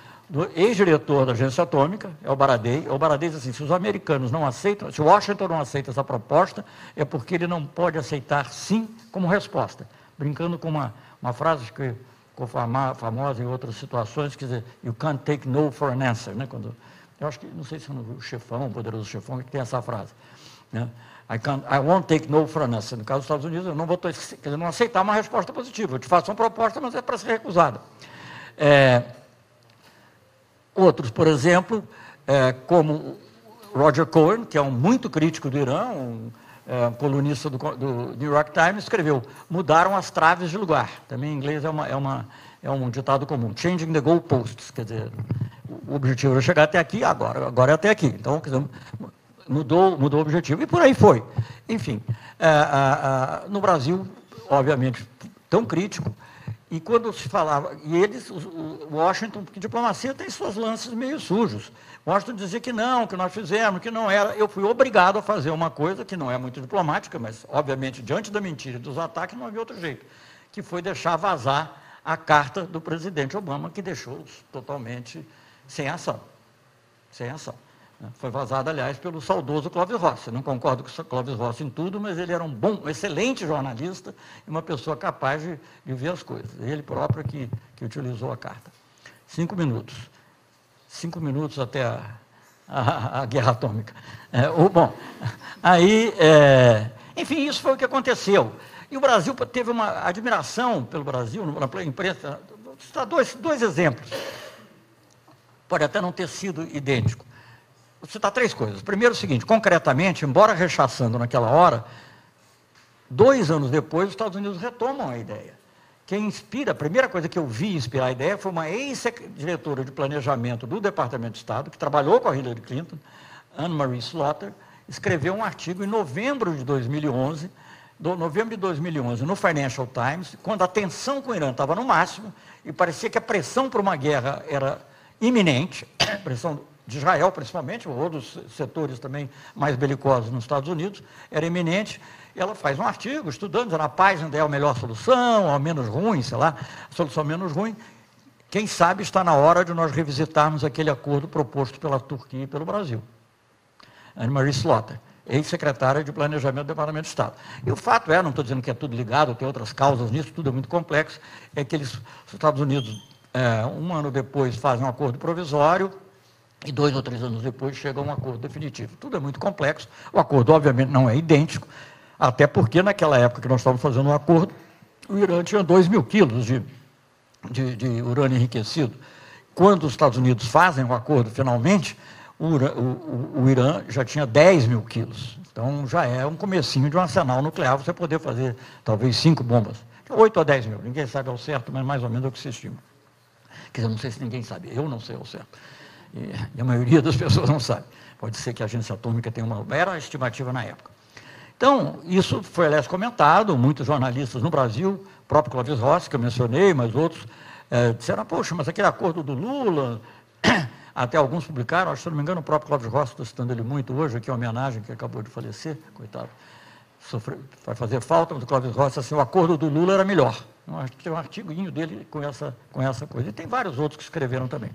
ex-diretor da agência atômica, é o Baradei. É o Baradei diz assim, se os americanos não aceitam, se Washington não aceita essa proposta, é porque ele não pode aceitar sim como resposta. Brincando com uma, uma frase que ficou famosa em outras situações, quer dizer, you can't take no for an answer, né? Quando, eu acho que, não sei se é o chefão, o poderoso chefão, que tem essa frase. Né? I, can't, I won't take no for an answer. No caso dos Estados Unidos, eu não vou quer dizer, não aceitar uma resposta positiva. Eu te faço uma proposta, mas é para ser recusada. É, outros, por exemplo, é, como Roger Cohen, que é um muito crítico do Irã, um, é, colunista do, do, New York Times, escreveu: mudaram as traves de lugar. Também em inglês é, uma, é, uma, é um ditado comum: changing the goalposts. Quer dizer, o objetivo era chegar até aqui, agora, agora é até aqui. Então, quer dizer, mudou, mudou o objetivo e por aí foi. Enfim, é, no Brasil, obviamente, tão crítico. E quando se falava, e eles, o Washington, porque diplomacia tem seus lances meio sujos. Washington dizia que não, que nós fizemos, que não era. Eu fui obrigado a fazer uma coisa que não é muito diplomática, mas, obviamente, diante da mentira e dos ataques, não havia outro jeito, que foi deixar vazar a carta do presidente Obama, que deixou-os totalmente sem ação. Sem ação. Né? Foi vazada, aliás, pelo saudoso Clóvis Rossi. Não concordo com o Clóvis Rossi em tudo, mas ele era um bom, um excelente jornalista e uma pessoa capaz de, de ver as coisas. Ele próprio que, que utilizou a carta. Cinco minutos cinco minutos até a, a, a guerra atômica. É, bom, aí, é, enfim, isso foi o que aconteceu. E o Brasil teve uma admiração pelo Brasil, na imprensa. Dois, dois exemplos. Pode até não ter sido idêntico. Citar três coisas. Primeiro, o seguinte: concretamente, embora rechaçando naquela hora, dois anos depois, os Estados Unidos retomam a ideia. Quem inspira, a primeira coisa que eu vi inspirar a ideia foi uma ex-diretora de planejamento do Departamento de Estado, que trabalhou com a Hillary Clinton, Anne-Marie Slaughter, escreveu um artigo em novembro de 2011, do, novembro de 2011, no Financial Times, quando a tensão com o Irã estava no máximo e parecia que a pressão por uma guerra era iminente, pressão de Israel principalmente, ou outros setores também mais belicosos nos Estados Unidos, era iminente, ela faz um artigo estudando, a paz ainda é a melhor solução, a menos ruim, sei lá, a solução menos ruim. Quem sabe está na hora de nós revisitarmos aquele acordo proposto pela Turquia e pelo Brasil. Anne-Marie Slaughter, ex-secretária de Planejamento do Departamento de Estado. E o fato é, não estou dizendo que é tudo ligado, tem outras causas nisso, tudo é muito complexo, é que eles, os Estados Unidos, é, um ano depois, fazem um acordo provisório, e dois ou três anos depois chega a um acordo definitivo. Tudo é muito complexo. O acordo, obviamente, não é idêntico, até porque naquela época que nós estávamos fazendo um acordo, o Irã tinha 2 mil quilos de, de, de, urânio enriquecido. Quando os Estados Unidos fazem o acordo, finalmente, o, o, o Irã já tinha 10 mil quilos. Então já é um comecinho de um arsenal nuclear, você poder fazer talvez cinco bombas. 8 a 10 mil, ninguém sabe ao certo, mas mais ou menos é o que se estima. Quer dizer, não sei se ninguém sabe, eu não sei ao certo. E, a maioria das pessoas não sabe. Pode ser que a agência atômica tenha uma. Era a estimativa na época. Então, isso foi, aliás, comentado, muitos jornalistas no Brasil, próprio Clóvis Rossi, que eu mencionei, mas outros, é, disseram, poxa, mas aquele acordo do Lula, até alguns publicaram, acho se não me engano, o próprio Clóvis Rossi, estou citando ele muito hoje, aqui, uma homenagem que acabou de falecer, coitado, vai fazer falta, mas o Clóvis Rossi, assim, o acordo do Lula era melhor. Tem um artiguinho dele com essa, com essa coisa. E tem vários outros que escreveram também.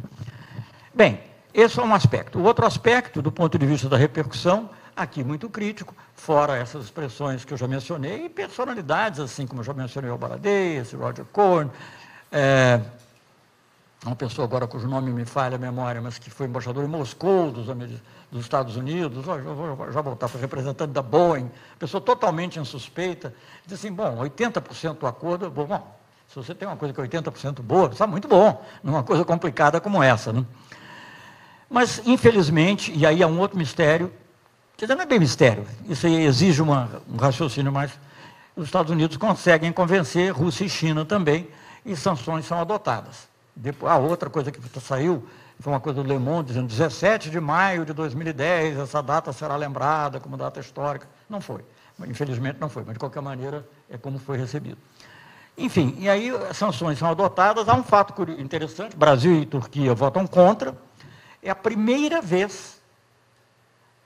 Bem, esse é um aspecto. O outro aspecto, do ponto de vista da repercussão, aqui muito crítico, fora essas expressões que eu já mencionei, e personalidades, assim como eu já mencionei o Baradei, Roger Cohen, é, uma pessoa agora cujo nome me falha a memória, mas que foi embaixador em Moscou dos, dos Estados Unidos, já já voltar, foi representante da Boeing, pessoa totalmente insuspeita, disse assim, bom, 80% do acordo, bom, se você tem uma coisa que é 80% boa, está muito bom, numa coisa complicada como essa. Né? Mas, infelizmente, e aí é um outro mistério, dizer, não é bem mistério, isso exige uma, um raciocínio mais. Os Estados Unidos conseguem convencer Rússia e China também, e sanções são adotadas. Depois, a outra coisa que saiu foi uma coisa do Le Monde dizendo 17 de maio de 2010, essa data será lembrada como data histórica. Não foi. Infelizmente não foi, mas de qualquer maneira é como foi recebido. Enfim, e aí as sanções são adotadas. Há um fato interessante: Brasil e Turquia votam contra. É a primeira vez,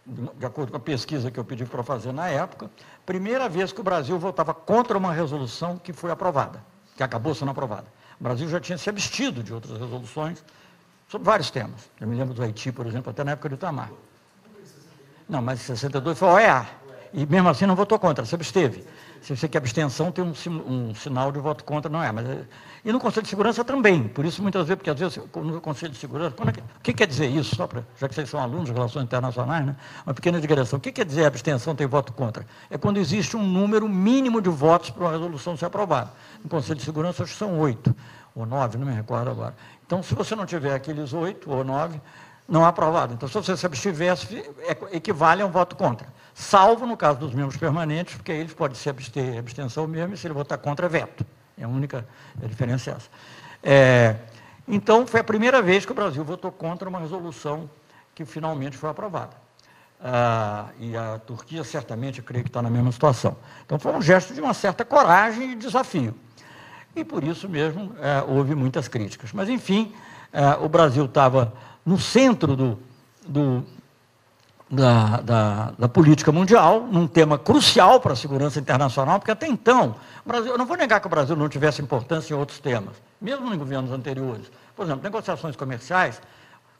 de acordo com a pesquisa que eu pedi para fazer na época, primeira vez que o Brasil votava contra uma resolução que foi aprovada, que acabou sendo aprovada. O Brasil já tinha se abstido de outras resoluções sobre vários temas. Eu me lembro do Haiti, por exemplo, até na época do Itamar. Não, mas em 62 foi a OEA. E mesmo assim não votou contra, se absteve. Se você quer abstenção, tem um, um, sinal de voto contra, não é. Mas, e no Conselho de Segurança também. Por isso, muitas vezes, porque às vezes no Conselho de Segurança, é que, o que quer dizer isso? Só pra, já que vocês são alunos de relações internacionais, né? uma pequena digressão. O que quer dizer abstenção tem voto contra? É quando existe um número mínimo de votos para uma resolução ser aprovada. No Conselho de Segurança, acho que são oito ou nove, não me recordo agora. Então, se você não tiver aqueles oito ou nove, não é aprovado. Então, se você se abstivesse, é, equivale a um voto contra. Salvo no caso dos membros permanentes, porque eles podem se abster, abstenção mesmo, e se ele votar contra, é veto. É a única diferença é essa. É, então, foi a primeira vez que o Brasil votou contra uma resolução que finalmente foi aprovada. Ah, e a Turquia certamente, creio que está na mesma situação. Então, foi um gesto de uma certa coragem e desafio e por isso mesmo é, houve muitas críticas. Mas, enfim, é, o Brasil estava no centro do, do, da, da, da, política mundial, num tema crucial para a segurança internacional, porque até então, Brasil, eu não vou negar que o Brasil não tivesse importância em outros temas, mesmo em governos anteriores. Por exemplo, negociações comerciais,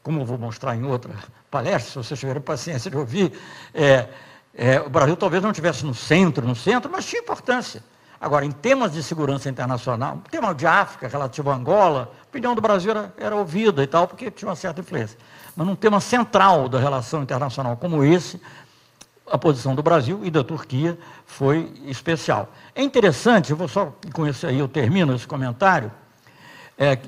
como eu vou mostrar em outra palestra, se vocês tiverem paciência de ouvir, é, é, o Brasil talvez não estivesse no centro, no centro, mas tinha importância. Agora, em temas de segurança internacional, tema de África, relativo a Angola, a opinião do Brasil era, era ouvida e tal, porque tinha uma certa influência. Mas num tema central da relação internacional como esse, a posição do Brasil e da Turquia foi especial. É interessante, eu vou só com isso aí eu termino esse comentário, é,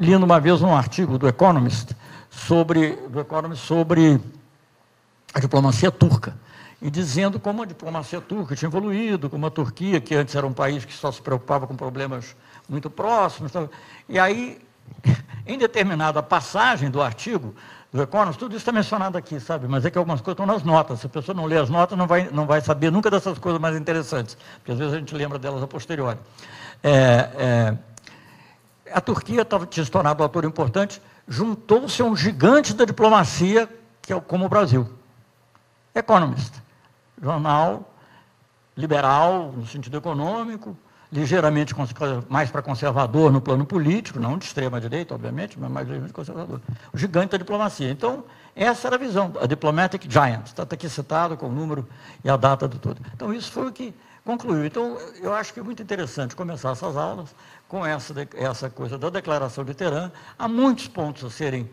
lendo uma vez um artigo do Economist sobre, do Economist sobre a diplomacia turca e dizendo como a diplomacia turca tinha evoluído, como a Turquia, que antes era um país que só se preocupava com problemas muito próximos. E aí, em determinada passagem do artigo do Economist, tudo isso está mencionado aqui, sabe? Mas é que algumas coisas estão nas notas. Se a pessoa não lê as notas, não vai, não vai saber nunca dessas coisas mais interessantes, porque às vezes a gente lembra delas a posteriori. É, é, a Turquia tava, tinha se tornado um ator importante, juntou-se a um gigante da diplomacia, que é como o Brasil. Economist jornal liberal no sentido econômico, ligeiramente mais para conservador no plano político, não de extrema direita, obviamente, mas mais ligeiramente conservador. O gigante da diplomacia. Então, essa era a visão, a Diplomatic Giant, está aqui citado com o número e a data do tudo. Então, isso foi o que concluiu. Então, eu acho que é muito interessante começar essas aulas com essa, essa coisa da declaração de Teherã. Há muitos pontos a serem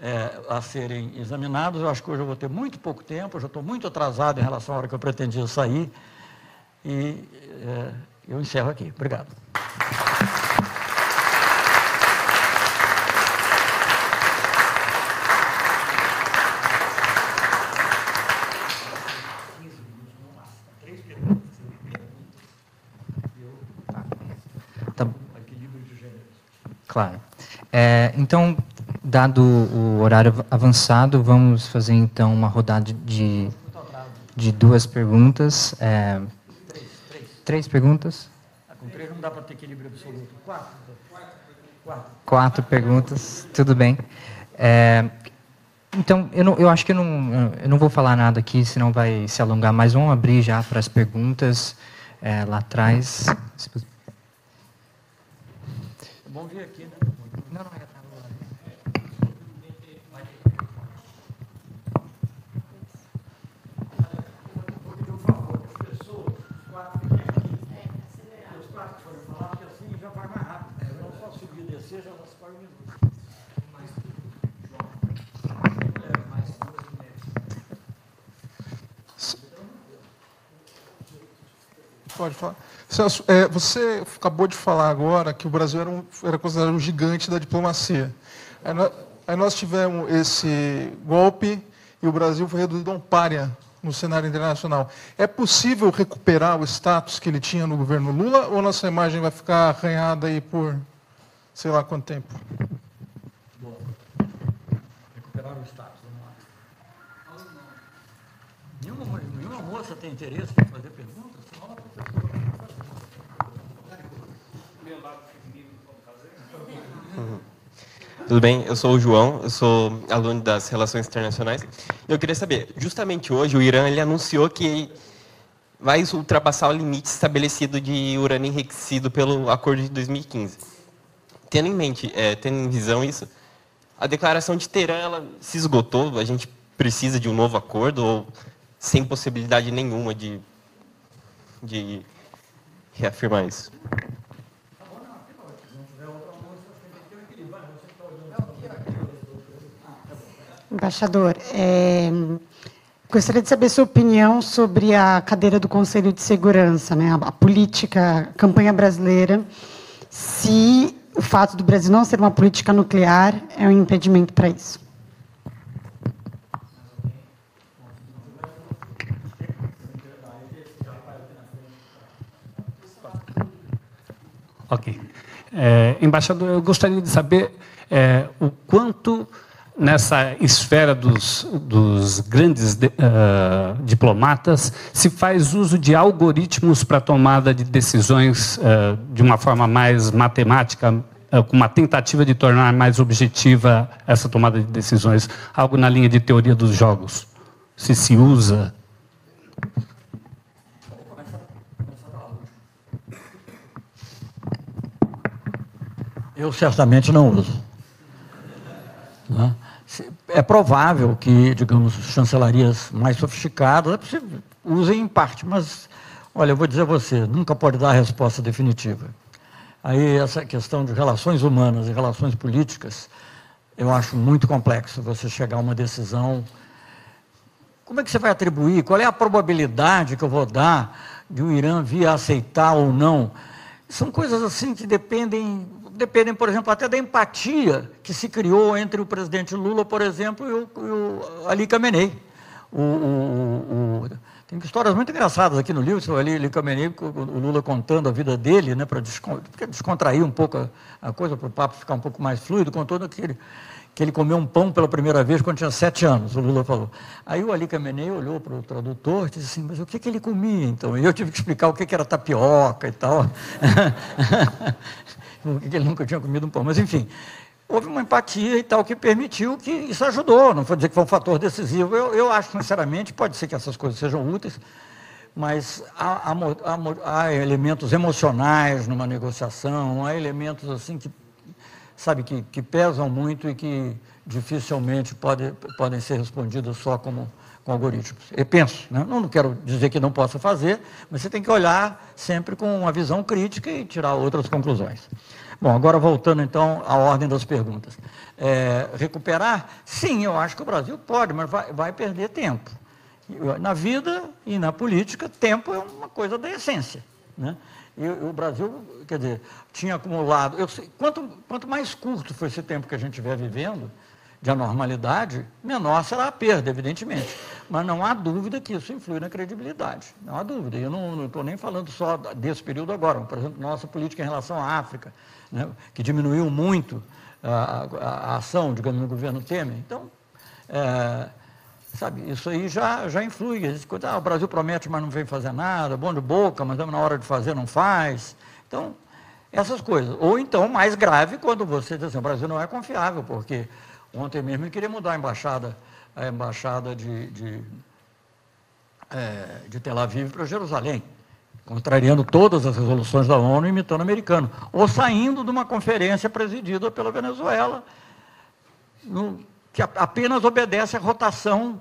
é, a serem examinados. Eu acho que hoje eu vou ter muito pouco tempo, eu já estou muito atrasado em relação à hora que eu pretendia sair. E é, eu encerro aqui. Obrigado. Tá. Claro. É, então, Dado o horário avançado, vamos fazer então uma rodada de, de duas perguntas. É, três, perguntas? Ah, com três não dá para ter equilíbrio absoluto. Quatro. Quatro, Quatro perguntas, tudo bem. É, então, eu, não, eu acho que eu não, eu não vou falar nada aqui, senão vai se alongar, mas vamos abrir já para as perguntas é, lá atrás. É bom vir aqui, né? Seja, podem Pode falar. Celso, é, você acabou de falar agora que o Brasil era, um, era considerado um gigante da diplomacia. Aí nós, aí nós, tivemos esse golpe e o Brasil foi reduzido a um párea no cenário internacional. É possível recuperar o status que ele tinha no governo Lula ou nossa imagem vai ficar arranhada aí por sei lá quanto tempo? Bom, recuperar o status, vamos lá. Nenhuma, nenhuma moça tem interesse em fazer perguntas? Tudo bem? Eu sou o João, eu sou aluno das Relações Internacionais. Eu queria saber, justamente hoje o Irã ele anunciou que vai ultrapassar o limite estabelecido de urânio enriquecido pelo acordo de 2015. Tendo em mente, é, tendo em visão isso, a declaração de Teherã ela se esgotou, a gente precisa de um novo acordo ou sem possibilidade nenhuma de, de reafirmar isso? Embaixador, é, gostaria de saber sua opinião sobre a cadeira do Conselho de Segurança, né, a, a política, a campanha brasileira, se o fato do Brasil não ser uma política nuclear é um impedimento para isso. Ok. É, embaixador, eu gostaria de saber é, o quanto nessa esfera dos, dos grandes de, uh, diplomatas, se faz uso de algoritmos para tomada de decisões uh, de uma forma mais matemática, uh, com uma tentativa de tornar mais objetiva essa tomada de decisões, algo na linha de teoria dos jogos. Se se usa. Eu certamente não uso. É? é provável que, digamos, chancelarias mais sofisticadas usem em parte, mas, olha, eu vou dizer a você, nunca pode dar a resposta definitiva. Aí, essa questão de relações humanas e relações políticas, eu acho muito complexo você chegar a uma decisão. Como é que você vai atribuir? Qual é a probabilidade que eu vou dar de o Irã vir a aceitar ou não? São coisas assim que dependem dependem, por exemplo, até da empatia que se criou entre o presidente Lula, por exemplo, e o, e o Ali Khamenei. O, o, tem histórias muito engraçadas aqui no livro, o Ali, Ali Khamenei, o Lula contando a vida dele, né, para descontrair um pouco a, a coisa, para o papo ficar um pouco mais fluido, contando aquele que ele comeu um pão pela primeira vez quando tinha sete anos, o Lula falou. Aí o Ali Khamenei olhou para o tradutor e disse assim, mas o que, que ele comia então? E eu tive que explicar o que, que era tapioca e tal. que ele nunca tinha comido um pão. Mas, enfim, houve uma empatia e tal que permitiu que isso ajudou. Não vou dizer que foi um fator decisivo. Eu, eu acho, sinceramente, pode ser que essas coisas sejam úteis, mas há, há, há, há elementos emocionais numa negociação, há elementos assim que, sabe, que, que pesam muito e que dificilmente pode, podem ser respondidos só como com algoritmos. Eu penso, né? não quero dizer que não possa fazer, mas você tem que olhar sempre com uma visão crítica e tirar outras conclusões. Bom, agora voltando então à ordem das perguntas. É, recuperar? Sim, eu acho que o Brasil pode, mas vai, vai perder tempo. Na vida e na política, tempo é uma coisa da essência. Né? E o Brasil, quer dizer, tinha acumulado. Eu sei, quanto, quanto mais curto foi esse tempo que a gente estiver vivendo, de anormalidade, menor será a perda, evidentemente. Mas não há dúvida que isso influi na credibilidade. Não há dúvida. Eu não estou nem falando só desse período agora. Por exemplo, nossa política em relação à África, né, que diminuiu muito a, a, a, ação, digamos, no governo Temer. Então, é, sabe, isso aí já, já influi. Ah, o Brasil promete, mas não vem fazer nada, bom de boca, mas na hora de fazer não faz. Então, essas coisas. Ou então, mais grave, quando você diz assim, o Brasil não é confiável, porque Ontem mesmo ele queria mudar a embaixada, a embaixada de, de, é, de Tel Aviv para Jerusalém, contrariando todas as resoluções da ONU, imitando o americano. Ou saindo de uma conferência presidida pela Venezuela, no, que apenas obedece à rotação,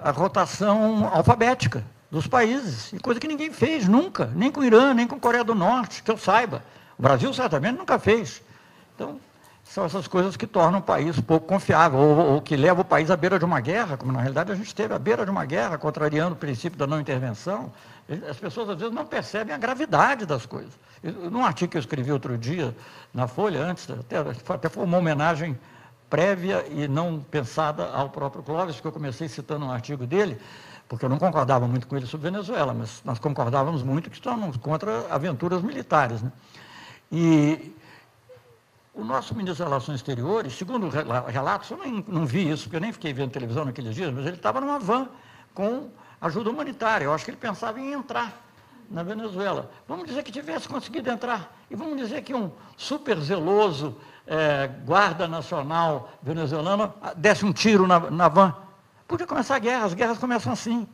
à rotação alfabética dos países, e coisa que ninguém fez nunca, nem com o Irã, nem com a Coreia do Norte, que eu saiba. O Brasil certamente nunca fez Então, são essas coisas que tornam o país pouco confiável, ou, ou, que levam o país à beira de uma guerra, como na realidade a gente esteve à beira de uma guerra, contrariando o princípio da não intervenção. As pessoas às vezes não percebem a gravidade das coisas. Num artigo que eu escrevi outro dia na Folha, antes, até, até foi uma homenagem prévia e não pensada ao próprio Clóvis, que eu comecei citando um artigo dele, porque eu não concordava muito com ele sobre Venezuela, mas nós concordávamos muito que estamos contra aventuras militares. Né? E o nosso ministro das Relações Exteriores, segundo relatos, eu nem, não vi isso, porque eu nem fiquei vendo televisão naqueles dias, mas ele estava numa van com ajuda humanitária. Eu acho que ele pensava em entrar na Venezuela. Vamos dizer que tivesse conseguido entrar. E vamos dizer que um super zeloso é, guarda nacional venezuelano desse um tiro na, na van. Podia começar a guerra, as guerras começam assim.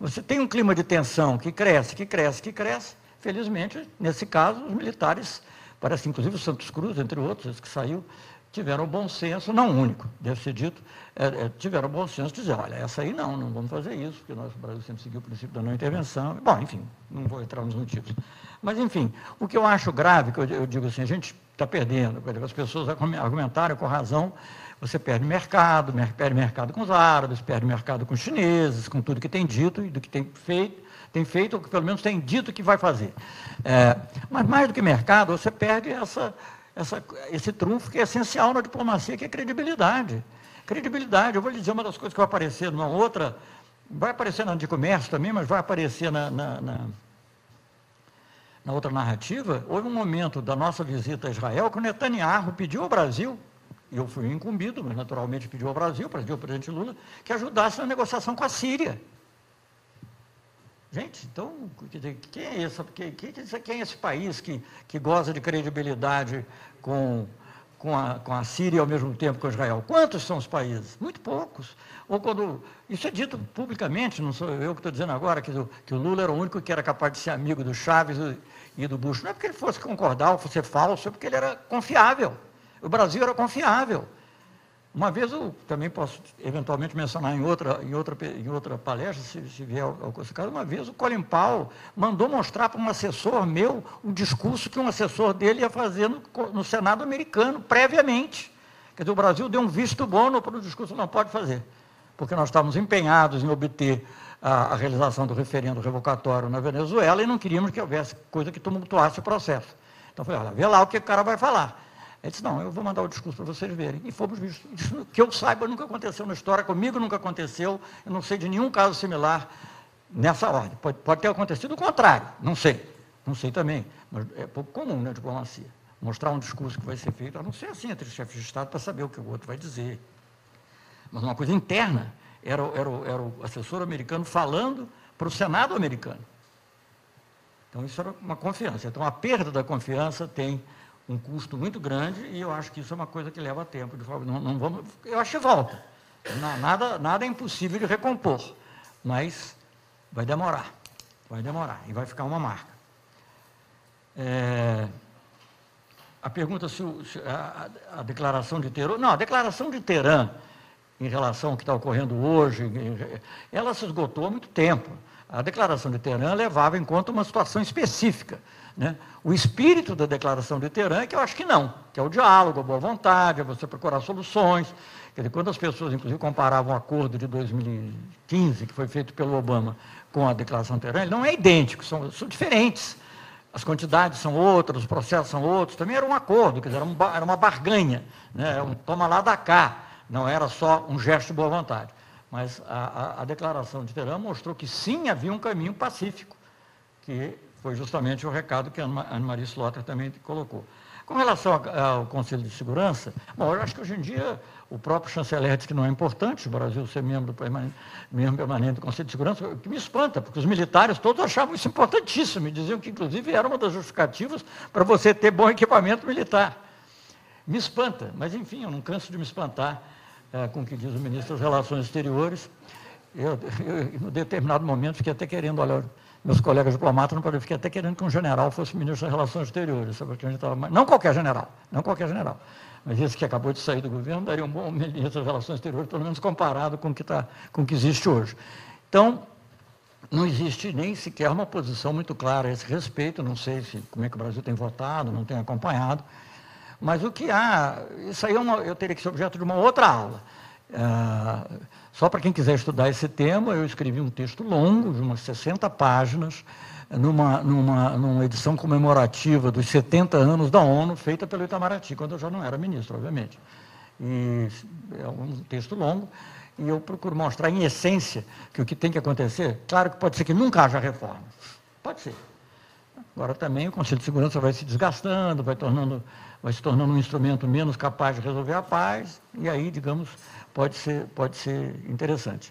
Você tem um clima de tensão que cresce, que cresce, que cresce. Felizmente, nesse caso, os militares Parece, inclusive, o Santos Cruz, entre outros, que saiu, tiveram bom senso, não único, deve ser dito, é, é, tiveram bom senso de dizer, olha, essa aí não, não vamos fazer isso, porque nós, o Brasil sempre seguiu o princípio da não intervenção. Bom, enfim, não vou entrar nos motivos. Mas, enfim, o que eu acho grave, que eu, eu digo assim, a gente está perdendo, as pessoas argumentaram com razão, você perde mercado, perde mercado com os árabes, perde mercado com os chineses, com tudo que tem dito e do que tem feito, tem feito, ou que pelo menos tem dito que vai fazer. É, mas mais do que mercado, você perde essa, essa, esse trunfo que é essencial na diplomacia, que é credibilidade. Credibilidade, eu vou lhe dizer uma das coisas que vai aparecer numa outra, vai aparecer na de comércio também, mas vai aparecer na, na, na, na outra narrativa. Houve um momento da nossa visita a Israel que o Netanyahu pediu ao Brasil, e eu fui incumbido, mas naturalmente pediu ao Brasil, pediu ao presidente Lula, que ajudasse na negociação com a Síria. Gente, então, quem é esse, quem, quem é esse país que, que goza de credibilidade com, com, a, com a Síria ao mesmo tempo com Israel? Quantos são os países? Muito poucos. Ou quando, isso é dito publicamente, não sou eu que estou dizendo agora, que, que o Lula era o único que era capaz de ser amigo do Chaves e do Bush. Não é porque ele fosse concordar ou fosse falso, é porque ele era confiável. O Brasil era confiável. Uma vez eu também posso eventualmente mencionar em outra, em outra, em outra palestra, se, se vier ao, ao caso, uma vez o Colin Powell mandou mostrar para um assessor meu o discurso que um assessor dele ia fazer no, no Senado americano, previamente. Quer dizer, o Brasil deu um visto bom para o discurso, não pode fazer, porque nós estávamos empenhados em obter a, a realização do referendo revocatório na Venezuela e não queríamos que houvesse coisa que tumultuasse o processo. Então, falei, olha, vê lá o que o cara vai falar. Ele disse, não, eu vou mandar o discurso para vocês verem. E fomos vistos. Que eu saiba, nunca aconteceu na história, comigo nunca aconteceu, eu não sei de nenhum caso similar nessa ordem. Pode, pode ter acontecido o contrário, não sei. Não sei também, mas é pouco comum na diplomacia. Mostrar um discurso que vai ser feito, a não ser assim entre os chefes de Estado para saber o que o outro vai dizer. Mas uma coisa interna, era, era, era o assessor americano falando para o Senado americano. Então, isso era uma confiança. Então, a perda da confiança tem um custo muito grande e eu acho que isso é uma coisa que leva tempo. Não, não vamos, eu acho que volta. Nada, nada é impossível de recompor, mas vai demorar. Vai demorar e vai ficar uma marca. É, a pergunta se, se a, a, declaração de Teherã. Não, a declaração de Teherã, em relação ao que está ocorrendo hoje, ela se esgotou há muito tempo. A declaração de Teherã levava em conta uma situação específica. Né? O espírito da declaração de Teherã é que eu acho que não, que é o diálogo, a boa vontade, é você procurar soluções. Quer dizer, quando as pessoas, inclusive, comparavam o acordo de 2015, que foi feito pelo Obama, com a declaração de Teherã, ele não é idêntico, são, são diferentes. As quantidades são outras, os processos são outros. Também era um acordo, quer dizer, era, um, era uma barganha, né? um toma lá da cá, não era só um gesto de boa vontade. Mas a, a, a declaração de Teherã mostrou que sim havia um caminho pacífico, que foi justamente o recado que a Ana-Maria Slotter também colocou. Com relação ao Conselho de Segurança, bom, eu acho que hoje em dia o próprio chanceler diz que não é importante o Brasil ser membro, permanente, membro permanente do Conselho de Segurança, o que me espanta, porque os militares todos achavam isso importantíssimo e diziam que, inclusive, era uma das justificativas para você ter bom equipamento militar. Me espanta, mas, enfim, eu não canso de me espantar é, com o que diz o ministro das Relações Exteriores. Eu, eu, em determinado momento, fiquei até querendo, olha, meus colegas diplomatas não poderiam ficar até querendo que um general fosse ministro das Relações Exteriores? Porque a gente tava, não qualquer general, não qualquer general, mas esse que acabou de sair do governo daria um bom ministro das Relações Exteriores, pelo menos comparado com o que, tá, com o que existe hoje. Então, não existe nem sequer uma posição muito clara a esse respeito, não sei se, como é que o Brasil tem votado, não tem acompanhado. Mas o que há, isso aí é uma, eu teria que ser objeto de uma outra aula. Ah, só para quem quiser estudar esse tema, eu escrevi um texto longo, de umas 60 páginas, numa, numa, numa edição comemorativa dos 70 anos da ONU, feita pelo Itamaraty, quando eu já não era ministro, obviamente. E é um texto longo, e eu procuro mostrar em essência que o que tem que acontecer, claro que pode ser que nunca haja reforma, pode ser. Agora também o Conselho de Segurança vai se desgastando, vai, tornando, vai se tornando um instrumento menos capaz de resolver a paz, e aí, digamos, pode ser, pode ser interessante.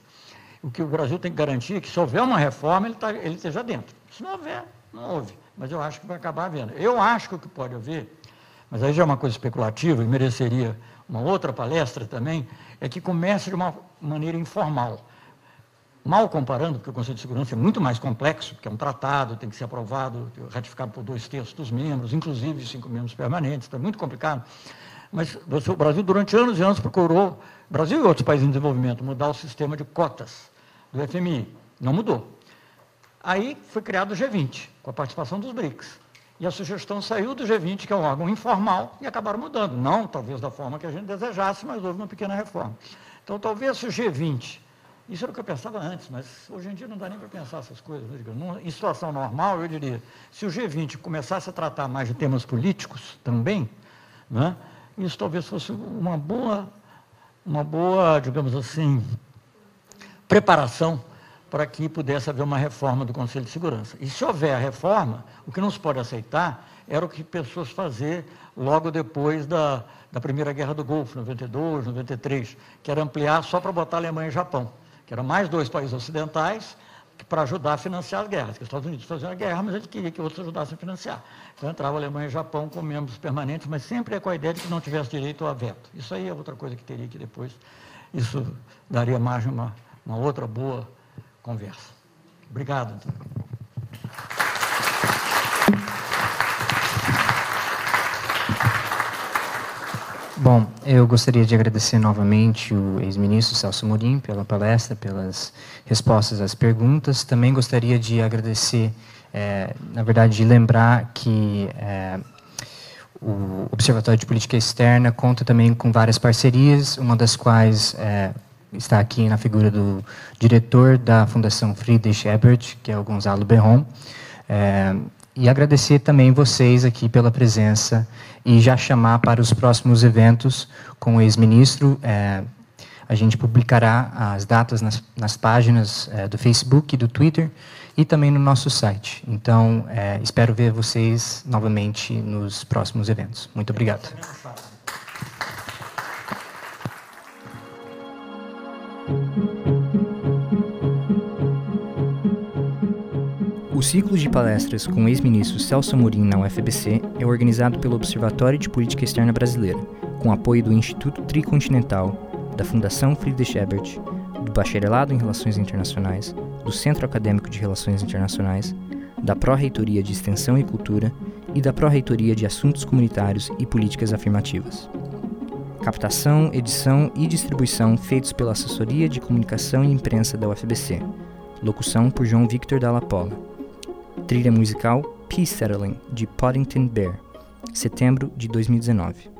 O que o Brasil tem que garantir é que se houver uma reforma, ele, tá, ele esteja dentro. Se não houver, não houve. Mas eu acho que vai acabar havendo. Eu acho que o que pode haver, mas aí já é uma coisa especulativa e mereceria uma outra palestra também, é que comece de uma maneira informal. Mal comparando, porque o Conselho de Segurança é muito mais complexo, porque é um tratado, tem que ser aprovado, ratificado por dois terços dos membros, inclusive cinco membros permanentes, está muito complicado. Mas o Brasil, durante anos e anos, procurou, Brasil e outros países em desenvolvimento, mudar o sistema de cotas do FMI. Não mudou. Aí foi criado o G20, com a participação dos BRICS. E a sugestão saiu do G20, que é um órgão informal, e acabaram mudando. Não, talvez, da forma que a gente desejasse, mas houve uma pequena reforma. Então, talvez o G20 isso era o que eu pensava antes, mas hoje em dia não dá nem para pensar essas coisas. Né? Em situação normal, eu diria, se o G20 começasse a tratar mais de temas políticos também, né, isso talvez fosse uma boa, uma boa, digamos assim, preparação para que pudesse haver uma reforma do Conselho de Segurança. E se houver a reforma, o que não se pode aceitar era o que pessoas fazer logo depois da, da Primeira Guerra do Golfo, 92, 93, que era ampliar só para botar Alemanha e Japão que eram mais dois países ocidentais, para ajudar a financiar as guerras. Que os Estados Unidos faziam a guerra, mas ele queria que outros ajudassem a financiar. Então entrava Alemanha e Japão como membros permanentes, mas sempre é com a ideia de que não tivesse direito a veto. Isso aí é outra coisa que teria que depois, isso daria a uma, uma outra boa conversa. Obrigado. Então. Bom, eu gostaria de agradecer novamente o ex-ministro Celso Morim pela palestra, pelas respostas às perguntas. Também gostaria de agradecer, é, na verdade, de lembrar que é, o Observatório de Política Externa conta também com várias parcerias, uma das quais é, está aqui na figura do diretor da Fundação Friedrich Ebert, que é o Gonzalo Berron. É, e agradecer também vocês aqui pela presença e já chamar para os próximos eventos com o ex-ministro. É, a gente publicará as datas nas, nas páginas é, do Facebook do Twitter e também no nosso site. Então, é, espero ver vocês novamente nos próximos eventos. Muito obrigado. O ciclo de palestras com o ex-ministro Celso Amorim na UFBC é organizado pelo Observatório de Política Externa Brasileira, com apoio do Instituto Tricontinental, da Fundação Friedrich Ebert, do Bacharelado em Relações Internacionais, do Centro Acadêmico de Relações Internacionais, da Pró-Reitoria de Extensão e Cultura e da Pró-Reitoria de Assuntos Comunitários e Políticas Afirmativas. Captação, edição e distribuição feitos pela Assessoria de Comunicação e Imprensa da UFBC. Locução por João Victor Dalla Pola. Trilha musical Peace Settling, de Poddington Bear, setembro de 2019.